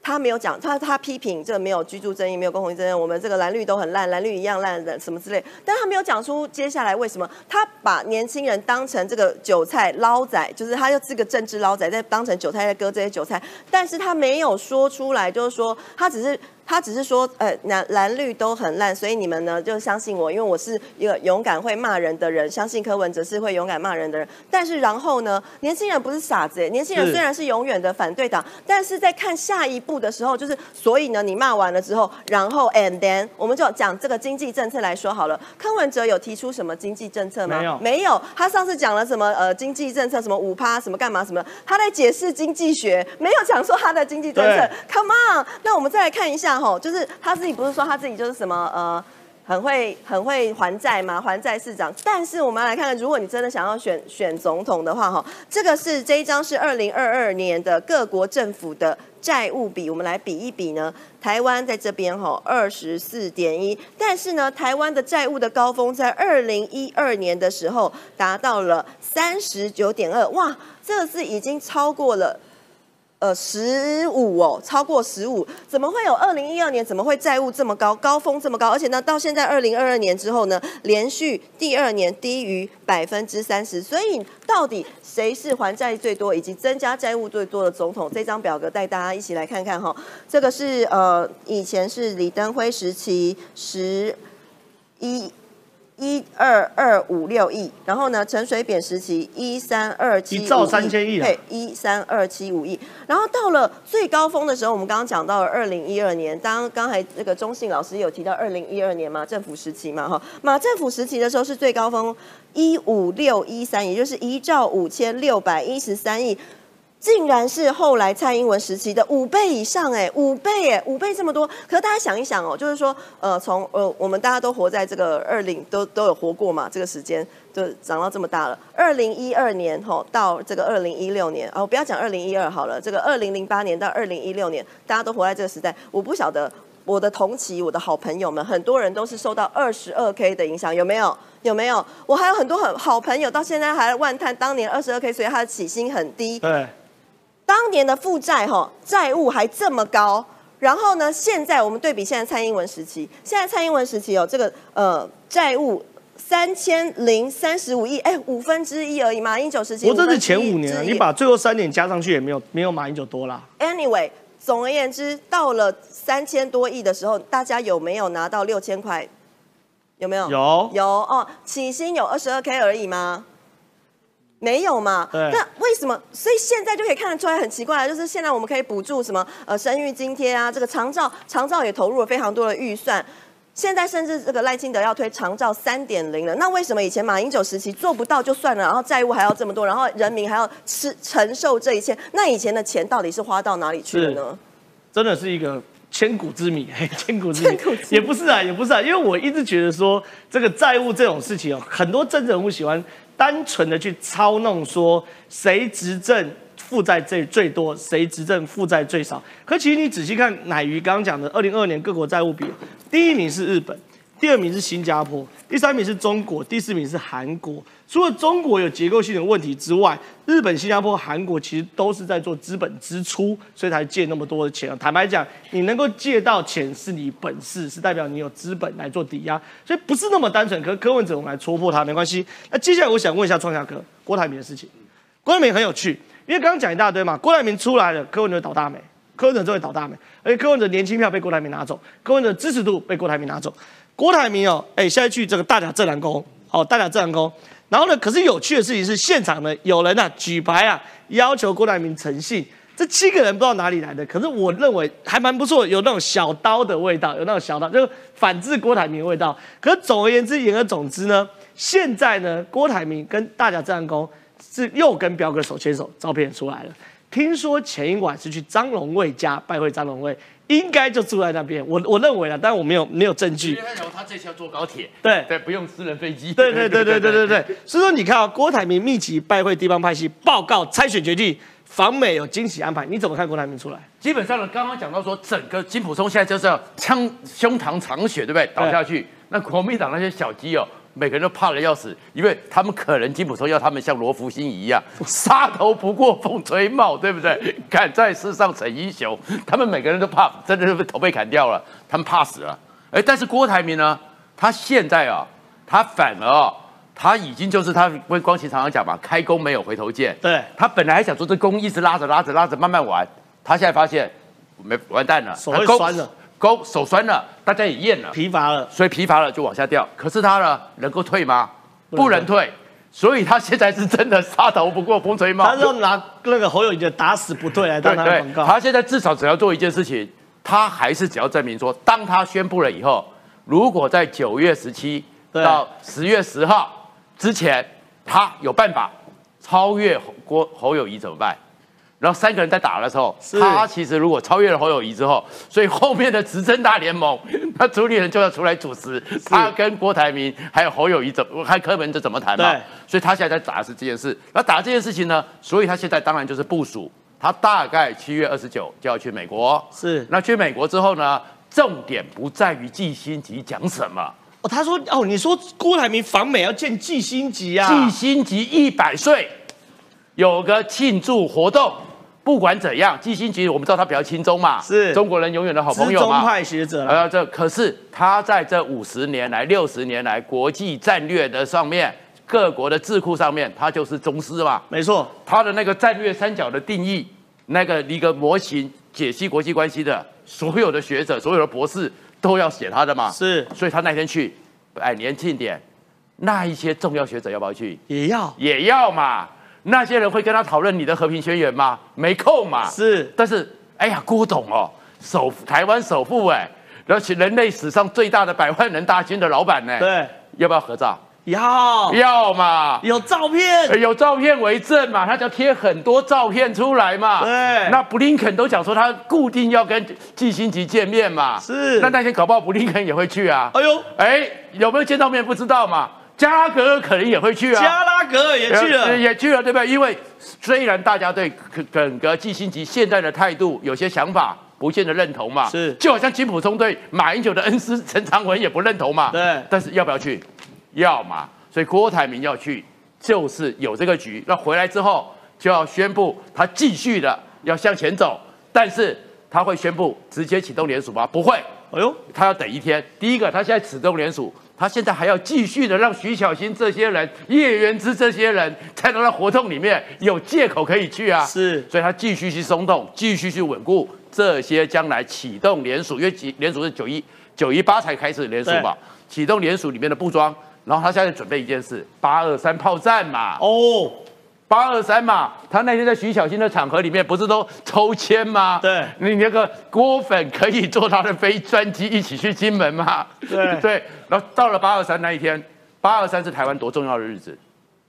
他没有讲，他他批评这个没有居住正义，没有公平正义，我们这个蓝绿都很烂，蓝绿一样烂的什么之类，但他没有讲出接下来为什么他把年轻人当成这个韭菜捞仔，就是他又是个政治捞仔，在当成韭菜在割这些韭菜，但是他没有说出来，就是说他只是。他只是说，呃，蓝蓝绿都很烂，所以你们呢就相信我，因为我是一个勇敢会骂人的人，相信柯文哲是会勇敢骂人的人。但是然后呢，年轻人不是傻子，年轻人虽然是永远的反对党，但是在看下一步的时候，就是所以呢，你骂完了之后，然后 and then 我们就讲这个经济政策来说好了。柯文哲有提出什么经济政策吗？没有没有。他上次讲了什么呃经济政策，什么五趴，什么干嘛什么，他在解释经济学，没有讲说他的经济政策。Come on，那我们再来看一下哈，就是他自己不是说他自己就是什么呃。很会很会还债吗？还债市长。但是我们来看看，如果你真的想要选选总统的话，哈，这个是这一张是二零二二年的各国政府的债务比，我们来比一比呢。台湾在这边哈二十四点一，但是呢，台湾的债务的高峰在二零一二年的时候达到了三十九点二，哇，这个是已经超过了。呃，十五哦，超过十五，怎么会有二零一二年？怎么会债务这么高，高峰这么高？而且呢，到现在二零二二年之后呢，连续第二年低于百分之三十。所以到底谁是还债最多以及增加债务最多的总统？这张表格带大家一起来看看哈。这个是呃，以前是李登辉时期十一。一二二五六亿，然后呢，陈水扁时期一三二七一兆三千亿啊对，一三二七五亿。然后到了最高峰的时候，我们刚刚讲到了二零一二年，当刚才那个中信老师有提到二零一二年嘛，政府时期嘛，哈，马政府时期的时候是最高峰一五六一三，也就是一兆五千六百一十三亿。竟然是后来蔡英文时期的五倍以上，哎，五倍，哎，五倍这么多。可是大家想一想哦，就是说，呃，从呃，我们大家都活在这个二零，都都有活过嘛，这个时间就长到这么大了。二零一二年吼到这个二零一六年，哦，不要讲二零一二好了，这个二零零八年到二零一六年，大家都活在这个时代。我不晓得我的同期，我的好朋友们，很多人都是受到二十二 K 的影响，有没有？有没有？我还有很多很好朋友，到现在还万叹当年二十二 K，所以他的起薪很低。对，当年的负债哈债务还这么高，然后呢，现在我们对比现在蔡英文时期，现在蔡英文时期有这个呃债务三千零三十五亿，哎，五分之一而已。马英九时期，我这是前五年了，你把最后三年加上去也没有没有马英九多啦。Anyway，总而言之，到了三千多亿的时候，大家有没有拿到六千块？有没有？有有哦，起薪有二十二 K 而已吗？没有嘛？对那为什么？所以现在就可以看得出来很奇怪，就是现在我们可以补助什么呃生育津贴啊，这个长照长照也投入了非常多的预算。现在甚至这个赖清德要推长照三点零了，那为什么以前马英九时期做不到就算了，然后债务还要这么多，然后人民还要吃承受这一切？那以前的钱到底是花到哪里去了呢？真的是一个千古之谜，嘿，千古之谜 [laughs] 千古之谜也不是啊，也不是啊，因为我一直觉得说这个债务这种事情哦，很多政治人物喜欢单纯的去操弄说谁执政负债最最多，谁执政负债最少。可其实你仔细看乃瑜刚刚讲的二零二二年各国债务比，第一名是日本。第二名是新加坡，第三名是中国，第四名是韩国。除了中国有结构性的问题之外，日本、新加坡、韩国其实都是在做资本支出，所以才借那么多的钱。坦白讲，你能够借到钱是你本事，是代表你有资本来做抵押，所以不是那么单纯。可柯文哲我们来戳破他没关系。那接下来我想问一下创下哥郭台铭的事情。郭台铭很有趣，因为刚刚讲一大堆嘛，郭台铭出来了，柯文哲倒大霉，柯文哲就会倒大霉，而且柯文哲年轻票被郭台铭拿走，柯文哲支持度被郭台铭拿走。郭台铭哦，哎，现在去这个大甲镇南宫，哦，大甲镇南宫，然后呢，可是有趣的事情是，现场呢有人啊举牌啊，要求郭台铭诚信。这七个人不知道哪里来的，可是我认为还蛮不错，有那种小刀的味道，有那种小刀，就是反制郭台铭的味道。可是总而言之，言而总之呢，现在呢，郭台铭跟大甲镇南宫是又跟彪哥手牵手，照片出来了。听说前一晚是去张荣卫家拜会张荣卫。应该就住在那边，我我认为啊，但我没有没有证据。他这次要坐高铁，对对，不用私人飞机。对对对对对对对。所以说，你看啊，郭台铭密集拜会地方派系，报告参选决定，访美有惊喜安排，你怎么看郭台铭出来？基本上呢，刚刚讲到说，整个金普松现在就是要枪胸膛藏血，对不对？倒下去，那国民党那些小鸡哦。每个人都怕的要死，因为他们可能金普松要他们像罗福星一样，杀头不过风吹帽，对不对？[laughs] 敢在世上逞英雄，他们每个人都怕，真的是被头被砍掉了，他们怕死了。哎，但是郭台铭呢？他现在啊，他反而啊他已经就是他跟光启常常讲嘛，开弓没有回头箭。对，他本来还想说这弓一直拉着拉着拉着慢慢玩，他现在发现没完蛋了，手会酸了。勾手酸了，大家也厌了，疲乏了，所以疲乏了就往下掉。可是他呢，能够退吗？不能退，所以他现在是真的杀头不过风吹帽。他是要拿那个侯友谊的打死不退来当他的广告。他现在至少只要做一件事情，他还是只要证明说，当他宣布了以后，如果在九月十七到十月十号之前，他有办法超越郭侯友谊怎么办？然后三个人在打的时候，他其实如果超越了侯友谊之后，所以后面的执政大联盟，[laughs] 那主理人就要出来主持，他跟郭台铭还有侯友谊怎，还柯文哲怎么谈嘛？所以他现在在打的是这件事。那打这件事情呢？所以他现在当然就是部署，他大概七月二十九就要去美国。是。那去美国之后呢？重点不在于季新吉讲什么。哦，他说哦，你说郭台铭访美要见季新吉啊？季新吉一百岁，有个庆祝活动。不管怎样，季新吉我们知道他比较轻松嘛，是中国人永远的好朋友嘛。中派学者。呃，这可是他在这五十年来、六十年来国际战略的上面，各国的智库上面，他就是宗师嘛。没错，他的那个战略三角的定义，那个一个模型解析国际关系的，所有的学者、所有的博士都要写他的嘛。是，所以他那天去，哎，年轻点，那一些重要学者要不要去？也要，也要嘛。那些人会跟他讨论你的和平宣言吗？没空嘛。是，但是，哎呀，郭董哦，首台湾首富哎，而且人类史上最大的百万人大军的老板呢。对，要不要合照？要，要嘛。有照片，有照片为证嘛，他就要贴很多照片出来嘛。对，那布林肯都讲说他固定要跟季新吉见面嘛。是，那那天搞不好布林肯也会去啊。哎呦，哎，有没有见到面不知道嘛。加拉格尔可能也会去啊，加拉格尔也去了，也去了，对不对？因为虽然大家对整个季新吉现在的态度有些想法不见得认同嘛，是，就好像金普松对马英九的恩师陈长文也不认同嘛，对。但是要不要去？要嘛。所以郭台铭要去，就是有这个局。那回来之后就要宣布他继续的要向前走，但是他会宣布直接启动联署吗？不会。哎呦，他要等一天。第一个，他现在启动联署。他现在还要继续的让徐小新这些人、叶元之这些人，才能在活动里面有借口可以去啊。是，所以他继续去松动，继续去稳固这些将来启动联署，因为联署是九一九一八才开始联署嘛，启动联署里面的布装，然后他现在准备一件事，八二三炮战嘛。哦。八二三嘛，他那天在徐小新的场合里面不是都抽签吗？对，你那个郭粉可以坐他的飞专机一起去金门吗？对 [laughs] 对，然后到了八二三那一天，八二三是台湾多重要的日子，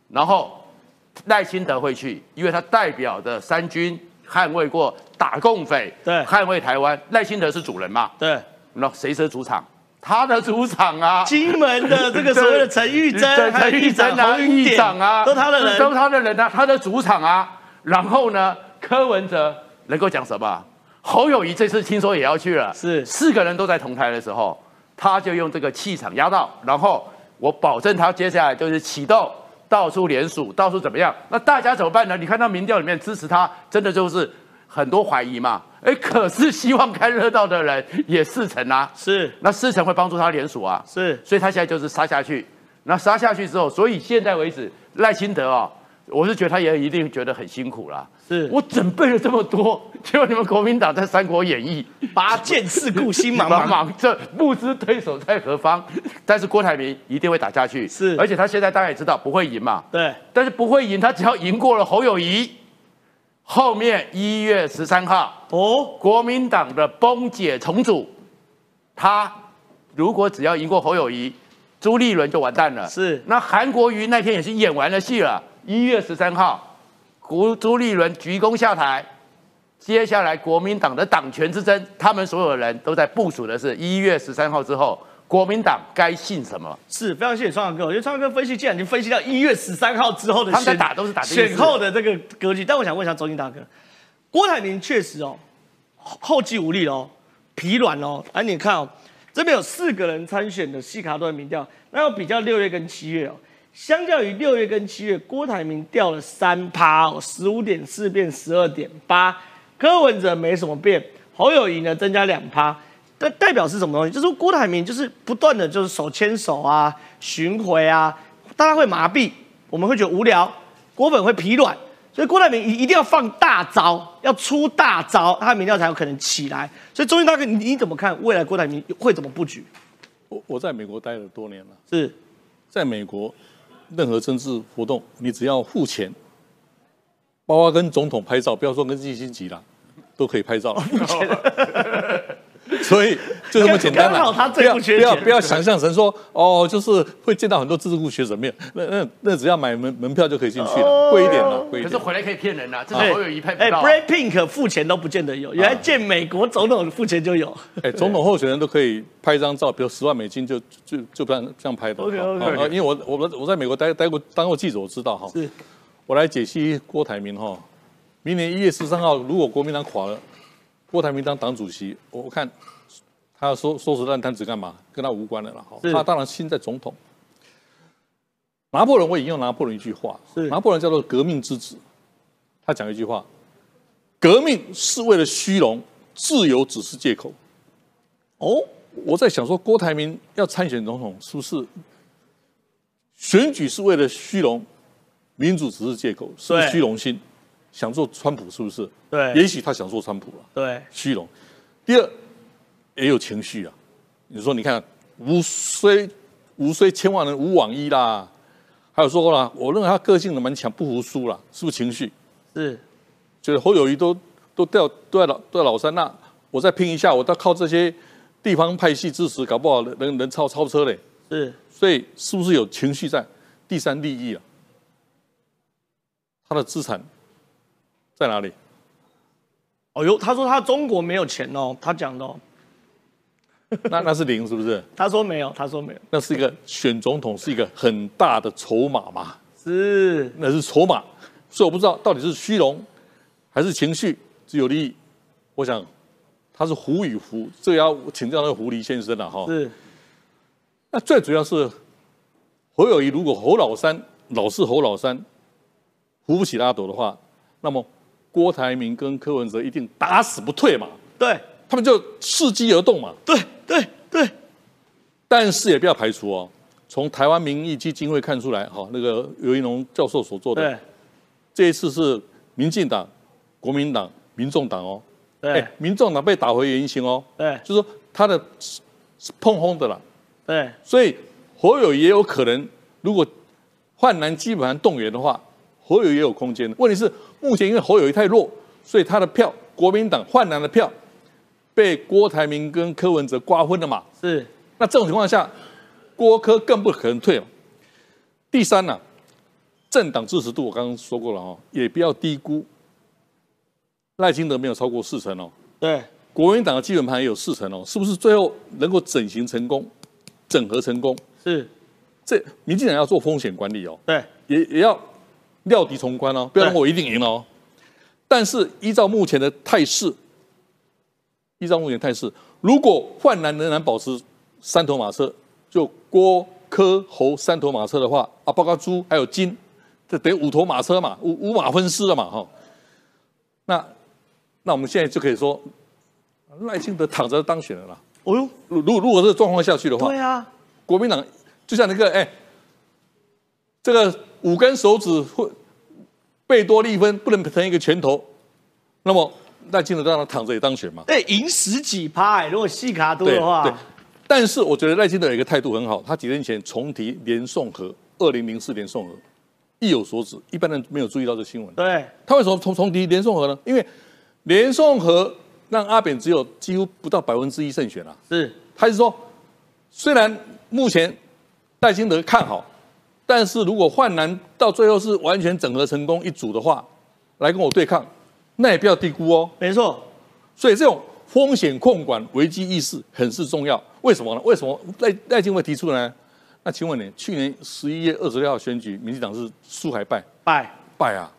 然后赖清德会去，因为他代表的三军捍卫过打共匪，对，捍卫台湾，赖清德是主人嘛？对，那谁是主场？他的主场啊，金门的这个所谓的陈玉珍、陈玉珍啊、玉长啊，都他的人，都他的人啊，他的主场啊。然后呢，柯文哲能够讲什么？侯友谊这次听说也要去了，是四个人都在同台的时候，他就用这个气场压到，然后我保证他接下来就是启动到处联署，到处怎么样？那大家怎么办呢？你看到民调里面支持他，真的就是很多怀疑嘛。哎，可是希望看热闹的人也四成啊，是，那四成会帮助他联署啊，是，所以他现在就是杀下去。那杀下去之后，所以现在为止，赖清德哦，我是觉得他也一定觉得很辛苦啦。是我准备了这么多，结果你们国民党在《三国演义》拔剑四顾心茫茫，茫这不知对手在何方。但是郭台铭一定会打下去，是，而且他现在大家也知道不会赢嘛，对。但是不会赢，他只要赢过了侯友谊。后面一月十三号哦，国民党的崩解重组，他如果只要赢过侯友谊，朱立伦就完蛋了。是，那韩国瑜那天也是演完了戏了。一月十三号，胡朱立伦鞠躬下台，接下来国民党的党权之争，他们所有人都在部署的是一月十三号之后。国民党该信什么？是非常谢谢创哥，我觉得创哥分析既然已经分析到一月十三号之后的选 [laughs] 打都是打选后的这个格局，但我想问一下周金大哥，郭台铭确实哦后继无力哦，疲软哦，哎你看哦这边有四个人参选的西卡顿民调，那要比较六月跟七月哦，相较于六月跟七月，郭台铭掉了三趴哦，十五点四变十二点八，柯文哲没什么变，侯友谊呢增加两趴。代代表是什么东西？就是郭台铭就是不断的就是手牵手啊、巡回啊，大家会麻痹，我们会觉得无聊，郭粉会疲软，所以郭台铭一一定要放大招，要出大招，他的民调才有可能起来。所以钟英大哥，你你怎么看未来郭台铭会怎么布局？我我在美国待了多年了，是在美国任何政治活动，你只要付钱，包括跟总统拍照，不要说跟季星级了，都可以拍照。[laughs] [laughs] 所以就这么简单了，不要不要不要想象成说哦，就是会见到很多自治部学者面，那那那只要买门门票就可以进去了，贵一点了，贵一点。可是回来可以骗人呐，这是我有一派哎，Brad Pink 付钱都不见得有，原来见美国总统付钱就有。哎，总统候选人都可以拍一张照，比如十万美金就就就这样这样拍的。OK OK。因为我我我在美国待待过当过记者，我知道哈。是。我来解析郭台铭哈，明年一月十三号如果国民党垮了，郭台铭当党主席，我看。他要收收拾烂摊子干嘛？跟他无关的了。哈，他当然心在总统。拿破仑，我引用拿破仑一句话：拿破仑叫做革命之子。他讲一句话：革命是为了虚荣，自由只是借口。哦，我在想说，郭台铭要参选总统，是不是选举是为了虚荣？民主只是借口，是虚荣心，想做川普是不是？对，也许他想做川普了。对，虚荣。第二。也有情绪啊！你说，你看，无虽无虽千万人无往矣啦，还有说过了，我认为他个性的蛮强，不服输啦，是不是情绪？是，就是侯友谊都都掉都在老都在老三，那我再拼一下，我都靠这些地方派系支持，搞不好能能超超车嘞。是，所以是不是有情绪在？第三利益啊，他的资产在哪里？哦哟，他说他中国没有钱哦，他讲的哦。[laughs] 那那是零是不是？他说没有，他说没有。那是一个选总统是一个很大的筹码嘛？是，那是筹码。所以我不知道到底是虚荣还是情绪只有利益。我想他是狐与狐，这要请教那个狐狸先生了哈。是。那最主要是侯友谊，如果侯老三老是侯老三扶不起拉斗的话，那么郭台铭跟柯文哲一定打死不退嘛？对。他们就伺机而动嘛，对对对，但是也不要排除哦，从台湾民意基金会看出来，哈，那个尤一龙教授所做的，这一次是民进党、国民党、民众党哦，对，民众党被打回原形哦，对，就是说他的是碰轰的了，对，所以侯友也有可能，如果换南基本上动员的话，侯友也有空间。问题是目前因为侯友谊太弱，所以他的票，国民党换南的票。被郭台铭跟柯文哲瓜分了嘛？是。那这种情况下，郭柯更不可能退了。第三呢，政党支持度我刚刚说过了哦，也不要低估。赖清德没有超过四成哦。对。国民党的基本盘也有四成哦，是不是最后能够整形成功、整合成功？是。这民进党要做风险管理哦。对。也也要料敌从宽哦，不要让我一定赢哦。但是依照目前的态势。依照目前态势，如果换南仍然保持三头马车，就郭柯侯三头马车的话啊，包括猪还有金，这得五头马车嘛，五五马分尸了嘛，哈。那那我们现在就可以说，赖清德躺着当选了啦。哦呦，如如如果这个状况下去的话，对啊，国民党就像那个哎，这个五根手指会贝多利芬不能成一个拳头，那么赖清德让他躺着也当选嘛？对，赢十几趴，如果细卡多的话。对，但是我觉得赖清德有一个态度很好，他几天前重提连宋和，二零零四年宋和，意有所指，一般人没有注意到这新闻。对，他为什么重重提连宋和呢？因为连宋和。让阿扁只有几乎不到百分之一胜选啊！是，他是说，虽然目前赖清德看好，但是如果换南到最后是完全整合成功一组的话，来跟我对抗，那也不要低估哦。没错，所以这种风险控管、危机意识很是重要。为什么呢？为什么赖赖清德提出呢？那请问你，去年十一月二十六号选举，民进党是输还败？败败啊！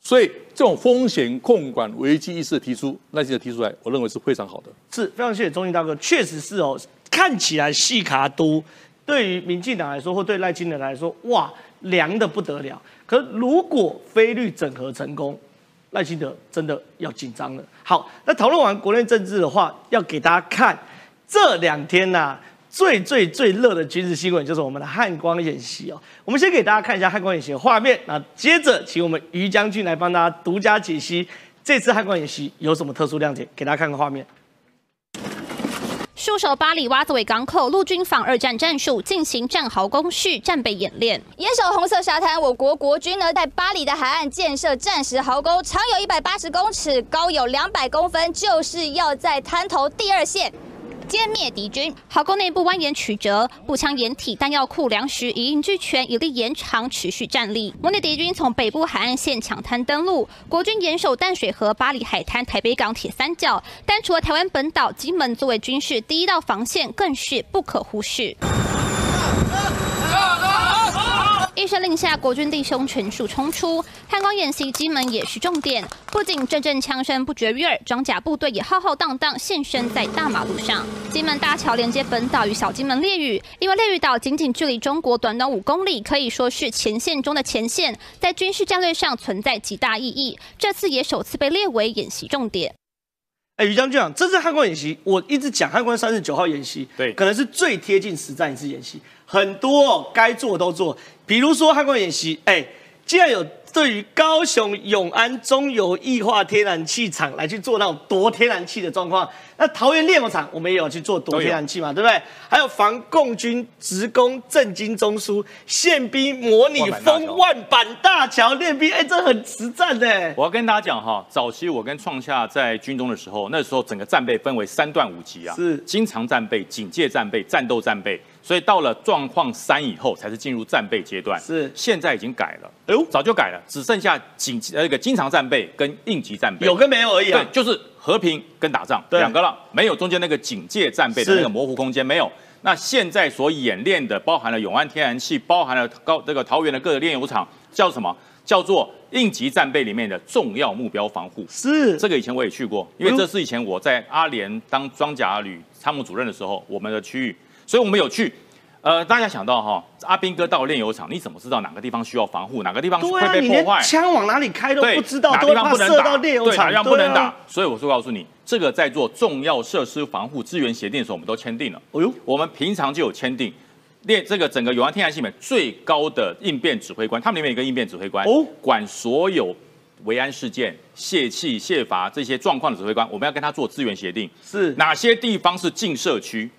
所以这种风险控管危机意识的提出，赖清德提出来，我认为是非常好的。是非常谢谢钟庆大哥，确实是哦，看起来细卡都对于民进党来说，或对赖清德来说，哇，凉的不得了。可如果非律整合成功，赖清德真的要紧张了。好，那讨论完国内政治的话，要给大家看这两天呐。最最最热的军事新闻就是我们的汉光演习哦。我们先给大家看一下汉光演习的画面，那接着请我们于将军来帮大家独家解析这次汉光演习有什么特殊亮点，给大家看个画面。戍守巴黎瓦子尾港口，陆军仿二战战术进行战壕工序战备演练。严守红色沙滩，我国国军呢在巴黎的海岸建设战时壕沟，长有一百八十公尺，高有两百公分，就是要在滩头第二线。歼灭敌军，壕沟内部蜿蜒曲折，步枪掩体，弹药库、粮食一应俱全，有力延长，持续战力。模拟敌军从北部海岸线抢滩登陆，国军严守淡水河、巴黎海滩、台北港铁三角。但除了台湾本岛，金门作为军事第一道防线，更是不可忽视。一声令下，国军弟兄全数冲出。汉光演习，金门也是重点。不仅阵阵枪声不绝于耳，装甲部队也浩浩荡荡现身在大马路上。金门大桥连接本岛与小金门列屿，因为列屿岛仅仅距离中国短短五公里，可以说是前线中的前线，在军事战略上存在极大意义。这次也首次被列为演习重点。哎，于将军啊，这次汉光演习，我一直讲汉光三十九号演习，对，可能是最贴近实战一次演习，很多该做都做，比如说汉光演习，哎，既然有。对于高雄永安中油液化天然气厂来去做那种夺天然气的状况，那桃园炼油厂我们也有去做夺天然气嘛，对不对？还有防共军职工震惊中枢宪兵模拟封万板大桥练兵，哎，这很实战的。我要跟大家讲哈，早期我跟创下在军中的时候，那时候整个战备分为三段五级啊，是经常战备、警戒战备、战斗战备。所以到了状况三以后，才是进入战备阶段。是，现在已经改了，哎呦，早就改了，只剩下紧那个经常战备跟应急战备，有跟没有而已啊。对，就是和平跟打仗两个了，没有中间那个警戒战备的那个模糊空间没有。那现在所演练的，包含了永安天然气，包含了高这个桃园的各个炼油厂，叫什么？叫做应急战备里面的重要目标防护。是，这个以前我也去过，因为这是以前我在阿联当装甲旅参谋主任的时候，我们的区域。所以我们有去，呃，大家想到哈，阿兵哥到炼油厂，你怎么知道哪个地方需要防护，哪个地方会被破坏？枪往哪里开都不知道，哪地方不能打，炼油厂，哪地方不能打。所以我就告诉你，这个在做重要设施防护资源协定的时候，我们都签订了。哎呦，我们平常就有签订，列这个整个永安天然气里面最高的应变指挥官，他们里面有一个应变指挥官，哦，管所有维安事件、泄气、泄阀这些状况的指挥官，我们要跟他做资源协定，是哪些地方是禁社区？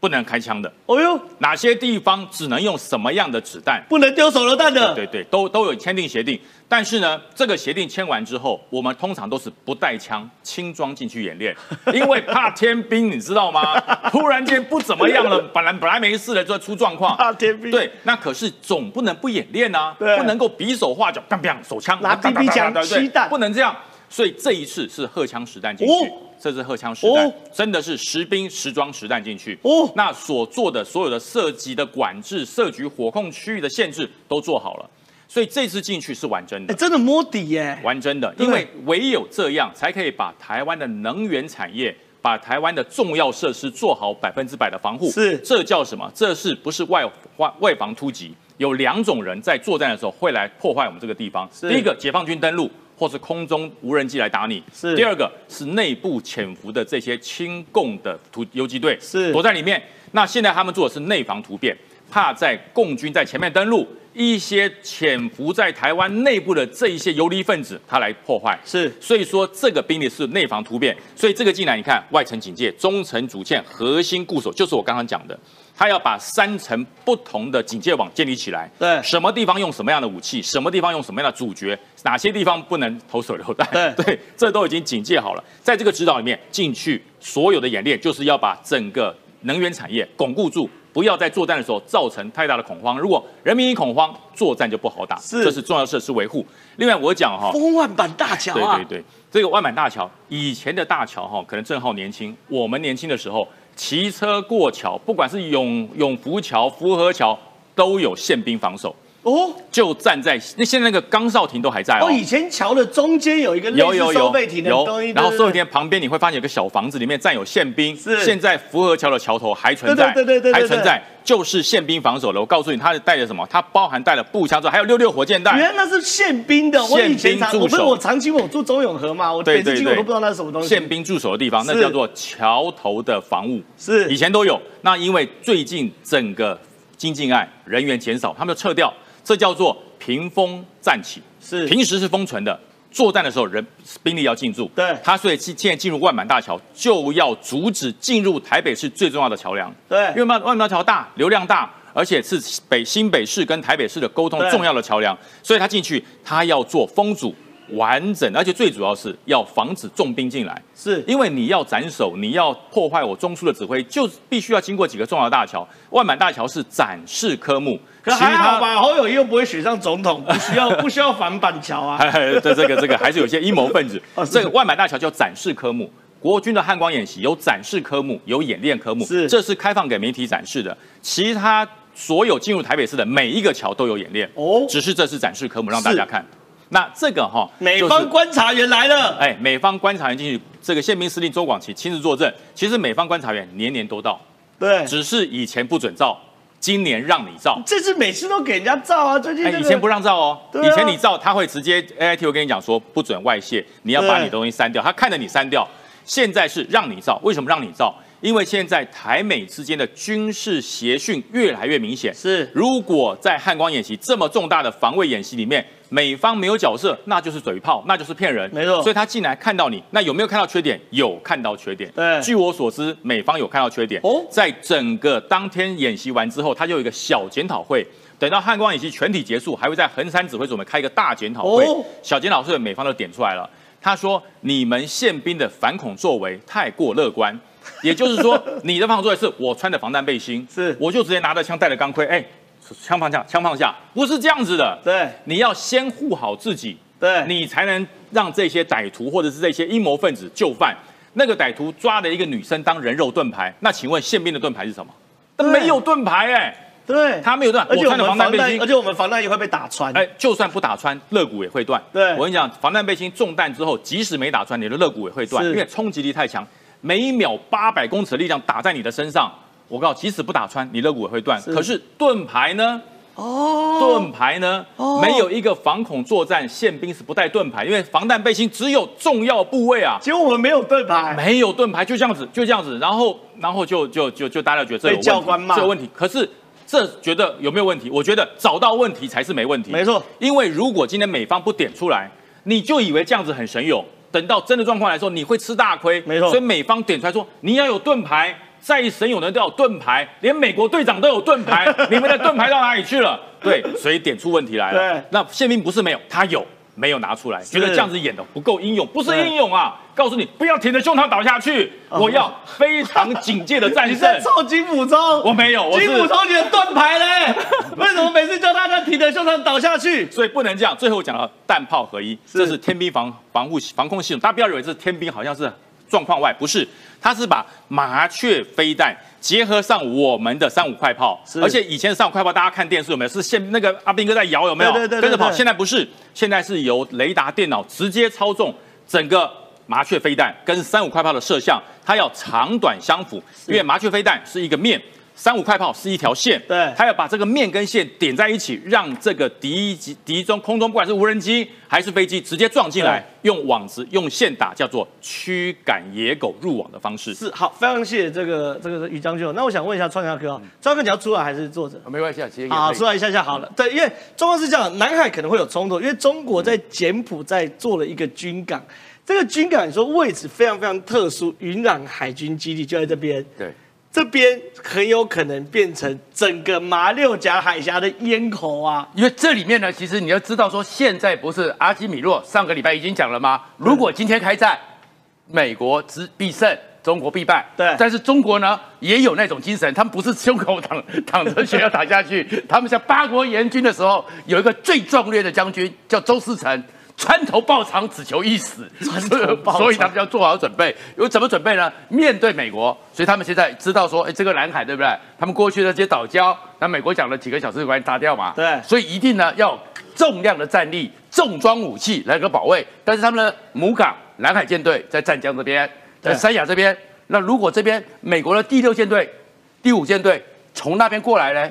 不能开枪的，哦呦，哪些地方只能用什么样的子弹？不能丢手榴弹的，对对，都都有签订协定。但是呢，这个协定签完之后，我们通常都是不带枪，轻装进去演练，[laughs] 因为怕天兵，你知道吗？突然间不怎么样了，[laughs] 本来本来没事的，就出状况。怕天兵。对，那可是总不能不演练啊，不能够比手画脚，砰砰，手枪拿 BB 枪、对弹，不能这样。所以这一次是荷枪实弹进去。这是荷枪实弹，真的是实兵实装实弹进去。哦，那所做的所有的涉及的管制、设局火控区域的限制都做好了，所以这次进去是玩真的，真的摸底耶，玩真的，因为唯有这样才可以把台湾的能源产业把台湾的重要设施做好百分之百的防护。是这叫什么？这是不是外外外防突击？有两种人在作战的时候会来破坏我们这个地方。第一个，解放军登陆。或是空中无人机来打你，是第二个是内部潜伏的这些亲共的突游击队，是躲在里面。那现在他们做的是内防突变，怕在共军在前面登陆，一些潜伏在台湾内部的这一些游离分子，他来破坏。是，所以说这个兵力是内防突变。所以这个进来，你看外层警戒、中层主线、核心固守，就是我刚刚讲的。他要把三层不同的警戒网建立起来。对，什么地方用什么样的武器，什么地方用什么样的主角，哪些地方不能投手榴弹？对 [laughs] 对，这都已经警戒好了。在这个指导里面，进去所有的演练，就是要把整个能源产业巩固住，不要在作战的时候造成太大的恐慌。如果人民一恐慌，作战就不好打。是，这是重要设施维护。另外，我讲哈，丰万板大桥啊，对对对，这个万板大桥，以前的大桥哈，可能正好年轻，我们年轻的时候。骑车过桥，不管是永永福桥、福和桥，都有宪兵防守。哦。就站在那现在那个岗哨亭都还在哦。以前桥的中间有一个类似收费亭的东西，然后收费亭旁边你会发现有个小房子，里面站有宪兵。是。现在福和桥的桥头还存在，对对对对，还存在。就是宪兵防守了。我告诉你，他是带着什么？他包含带了步枪之后，还有六六火箭弹。原来那是宪兵的。宪兵驻守。我长期我住周永和嘛，我每次经过都不知道那是什么东西。宪兵驻守的地方，那叫做桥头的防务。是。以前都有。那因为最近整个经济案人员减少，他们就撤掉。这叫做屏风战起。是。平时是封存的。作战的时候，人兵力要进驻，对，他所以现在进入万满大桥，就要阻止进入台北市最重要的桥梁，对，因为万万大桥大，流量大，而且是北新北市跟台北市的沟通重要的桥梁，所以他进去，他要做封阻。完整，而且最主要是要防止重兵进来，是因为你要斩首，你要破坏我中枢的指挥，就必须要经过几个重要大桥。万满大桥是展示科目，可还好吧？侯友谊又不会选上总统，[laughs] 不需要不需要反板桥啊？这这个这个还是有些阴谋分子。[laughs] 这个万满大桥叫展示科目，国军的汉光演习有展示科目，有演练科目，是这是开放给媒体展示的。其他所有进入台北市的每一个桥都有演练哦，只是这是展示科目让大家看。那这个哈，美方观察员来了，哎，美方观察员进去，这个宪兵司令周广奇亲自作证。其实美方观察员年年都到，对，只是以前不准照，今年让你照。这次每次都给人家照啊，最近以前不让照哦，以前你照他会直接 A I T 我跟你讲说不准外泄，你要把你的东西删掉，他看着你删掉。现在是让你照，为什么让你照？因为现在台美之间的军事协训越来越明显。是，如果在汉光演习这么重大的防卫演习里面，美方没有角色，那就是嘴炮，那就是骗人。没错。所以他进来看到你，那有没有看到缺点？有看到缺点。对。据我所知，美方有看到缺点。哦。在整个当天演习完之后，他就有一个小检讨会。等到汉光演习全体结束，还会在横山指挥所们开一个大检讨会。哦。小检讨会，美方都点出来了。他说：“你们宪兵的反恐作为太过乐观。” [laughs] 也就是说，你的防守作为是我穿的防弹背心，是。我就直接拿着枪带着钢盔，哎，枪放下，枪放下，不是这样子的。对，你要先护好自己，对，你才能让这些歹徒或者是这些阴谋分子就范。那个歹徒抓了一个女生当人肉盾牌，那请问宪兵的盾牌是什么？他没有盾牌，哎，对，他没有盾，而且我们防弹背心，而且我们防弹也会被打穿，哎，就算不打穿，肋骨也会断。对，我跟你讲，防弹背心中弹之后，即使没打穿，你的肋骨也会断，因为冲击力太强。每秒八百公尺的力量打在你的身上，我告诉即使不打穿，你肋骨也会断。可是盾牌呢？哦，盾牌呢？哦，没有一个防恐作战宪兵是不带盾牌，因为防弹背心只有重要部位啊。结果我们没有盾牌，没有盾牌，就这样子，就这样子，然后，然后就就就就大家觉得这有问题，这有问题。可是这觉得有没有问题？我觉得找到问题才是没问题。没错，因为如果今天美方不点出来，你就以为这样子很神勇。等到真的状况来说，你会吃大亏。没错，所以美方点出来说，你要有盾牌，在意神勇的人都有盾牌，连美国队长都有盾牌，[laughs] 你们的盾牌到哪里去了？对，所以点出问题来了。对，那宪兵不是没有，他有。没有拿出来，觉得这样子演的不够英勇，不是英勇啊！告诉你，不要挺着胸膛倒下去，我要非常警戒的战胜。你在臭金普中？我没有，金普中你的盾牌嘞？[laughs] 为什么每次叫大家挺着胸膛倒下去？所以不能这样。最后讲到弹炮合一，这是天兵防防护防控系统，大家不要以为这是天兵，好像是状况外，不是，它是把麻雀飞弹。结合上我们的三五快炮，而且以前三五快炮大家看电视有没有？是现那个阿兵哥在摇有没有？对对对，跟着跑。现在不是，现在是由雷达电脑直接操纵整个麻雀飞弹跟三五快炮的射向，它要长短相符，因为麻雀飞弹是一个面。三五快炮是一条线，对，它要把这个面跟线点在一起，让这个敌机敌中空中不管是无人机还是飞机直接撞进来，用网子用线打，叫做驱赶野狗入网的方式。是好，非常谢谢这个这个于将军。那我想问一下创家哥，川哥你要出来还是坐着？没关系啊，直接好出来一下下好了。对，因为状况是这样，南海可能会有冲突，因为中国在柬埔寨做了一个军港，这个军港说位置非常非常特殊，云朗海军基地就在这边。对。这边很有可能变成整个马六甲海峡的咽喉啊！因为这里面呢，其实你要知道说，现在不是阿基米诺上个礼拜已经讲了吗？如果今天开战，美国之必胜，中国必败。对。但是中国呢，也有那种精神，他们不是胸口躺躺着血要打下去，他们像八国联军的时候，有一个最壮烈的将军叫周世成。穿头爆肠，只求一死，所以他们要做好准备。有怎么准备呢？面对美国，所以他们现在知道说，哎，这个南海对不对？他们过去的这些岛礁，那美国讲了几个小时就把你打掉嘛。对，所以一定呢要重量的战力、重装武器来个保卫。但是他们的母港南海舰队在湛江这边，在三亚这边。那如果这边美国的第六舰队、第五舰队从那边过来呢？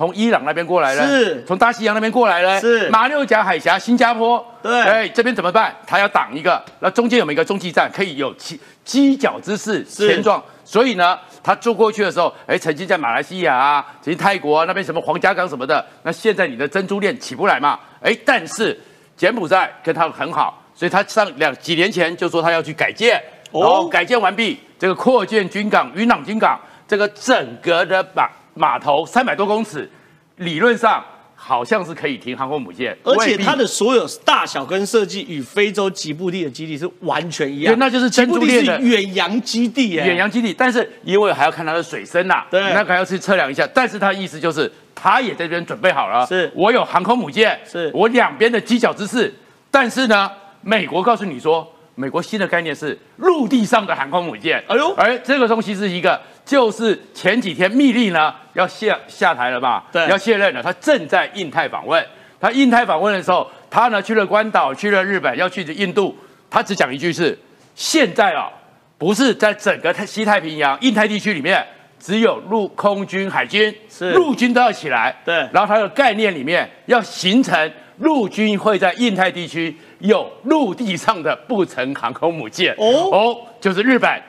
从伊朗那边过来了，是；从大西洋那边过来了，是。马六甲海峡、新加坡，对，哎，这边怎么办？他要挡一个，那中间有没有一个中继站，可以有犄犄角之势前撞？所以呢，他坐过去的时候，哎，曾经在马来西亚啊，曾经泰国那边什么皇家港什么的，那现在你的珍珠链起不来嘛？哎，但是柬埔寨跟他很好，所以他上两几年前就说他要去改建，然后改建完毕，这个扩建军港云朗军港，这个整个的把。码头三百多公尺，理论上好像是可以停航空母舰，而且它的所有大小跟设计与非洲吉布地的基地是完全一样，那就是珍珠链的远洋基地，远洋基地。但是因为还要看它的水深呐，对，那还要去测量一下。但是它意思就是，它也在这边准备好了，是我有航空母舰，是我两边的犄角之势。但是呢，美国告诉你说，美国新的概念是陆地上的航空母舰。哎呦，而这个东西是一个。就是前几天密令呢要下下台了吧？对，要卸任了。他正在印太访问。他印太访问的时候，他呢去了关岛，去了日本，要去印度。他只讲一句是：现在啊，不是在整个太西太平洋、印太地区里面，只有陆空军、海军，是陆军都要起来。对。然后他的概念里面要形成陆军会在印太地区有陆地上的不成航空母舰。哦哦，就是日本。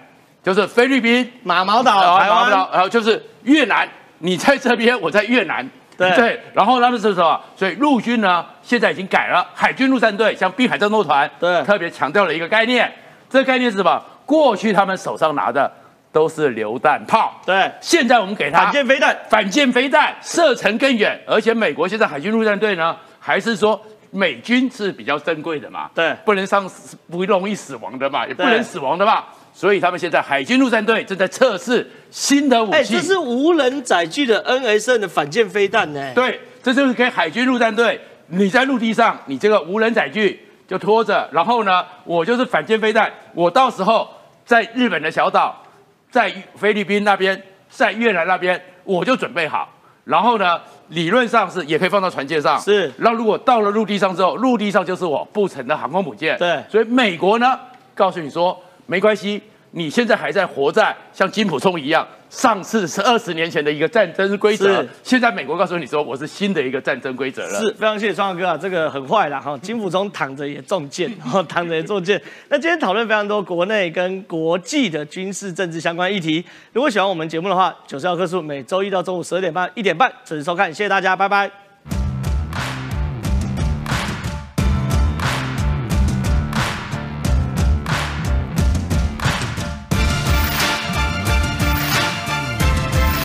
就是菲律宾、马毛岛、台湾，然后就是越南。你在这边，我在越南。对，然后他们是什么？所以陆军呢，现在已经改了，海军陆战队，像滨海战斗团，对，特别强调了一个概念。这个概念是什么？过去他们手上拿的都是榴弹炮，对，现在我们给他反舰飞弹，反舰飞弹射程更远，而且美国现在海军陆战队呢，还是说美军是比较珍贵的嘛？对，不能上，不容易死亡的嘛，也不能死亡的嘛。所以他们现在海军陆战队正在测试新的武器。哎，这是无人载具的 NSN 的反舰飞弹呢。对，这就是给海军陆战队，你在陆地上，你这个无人载具就拖着，然后呢，我就是反舰飞弹，我到时候在日本的小岛，在菲律宾那边，在越南那边，我就准备好，然后呢，理论上是也可以放到船舰上。是。那如果到了陆地上之后，陆地上就是我不成的航空母舰。对。所以美国呢，告诉你说。没关系，你现在还在活在像金普聪一样，上次是二十年前的一个战争规则。现在美国告诉你说，我是新的一个战争规则了。是非常谢谢双哥啊，这个很坏了哈。金普聪躺着也中箭，[laughs] 哈，躺着也中箭。那今天讨论非常多国内跟国际的军事政治相关议题。如果喜欢我们节目的话，九十二棵树每周一到中午十二点半、一点半准时收看。谢谢大家，拜拜。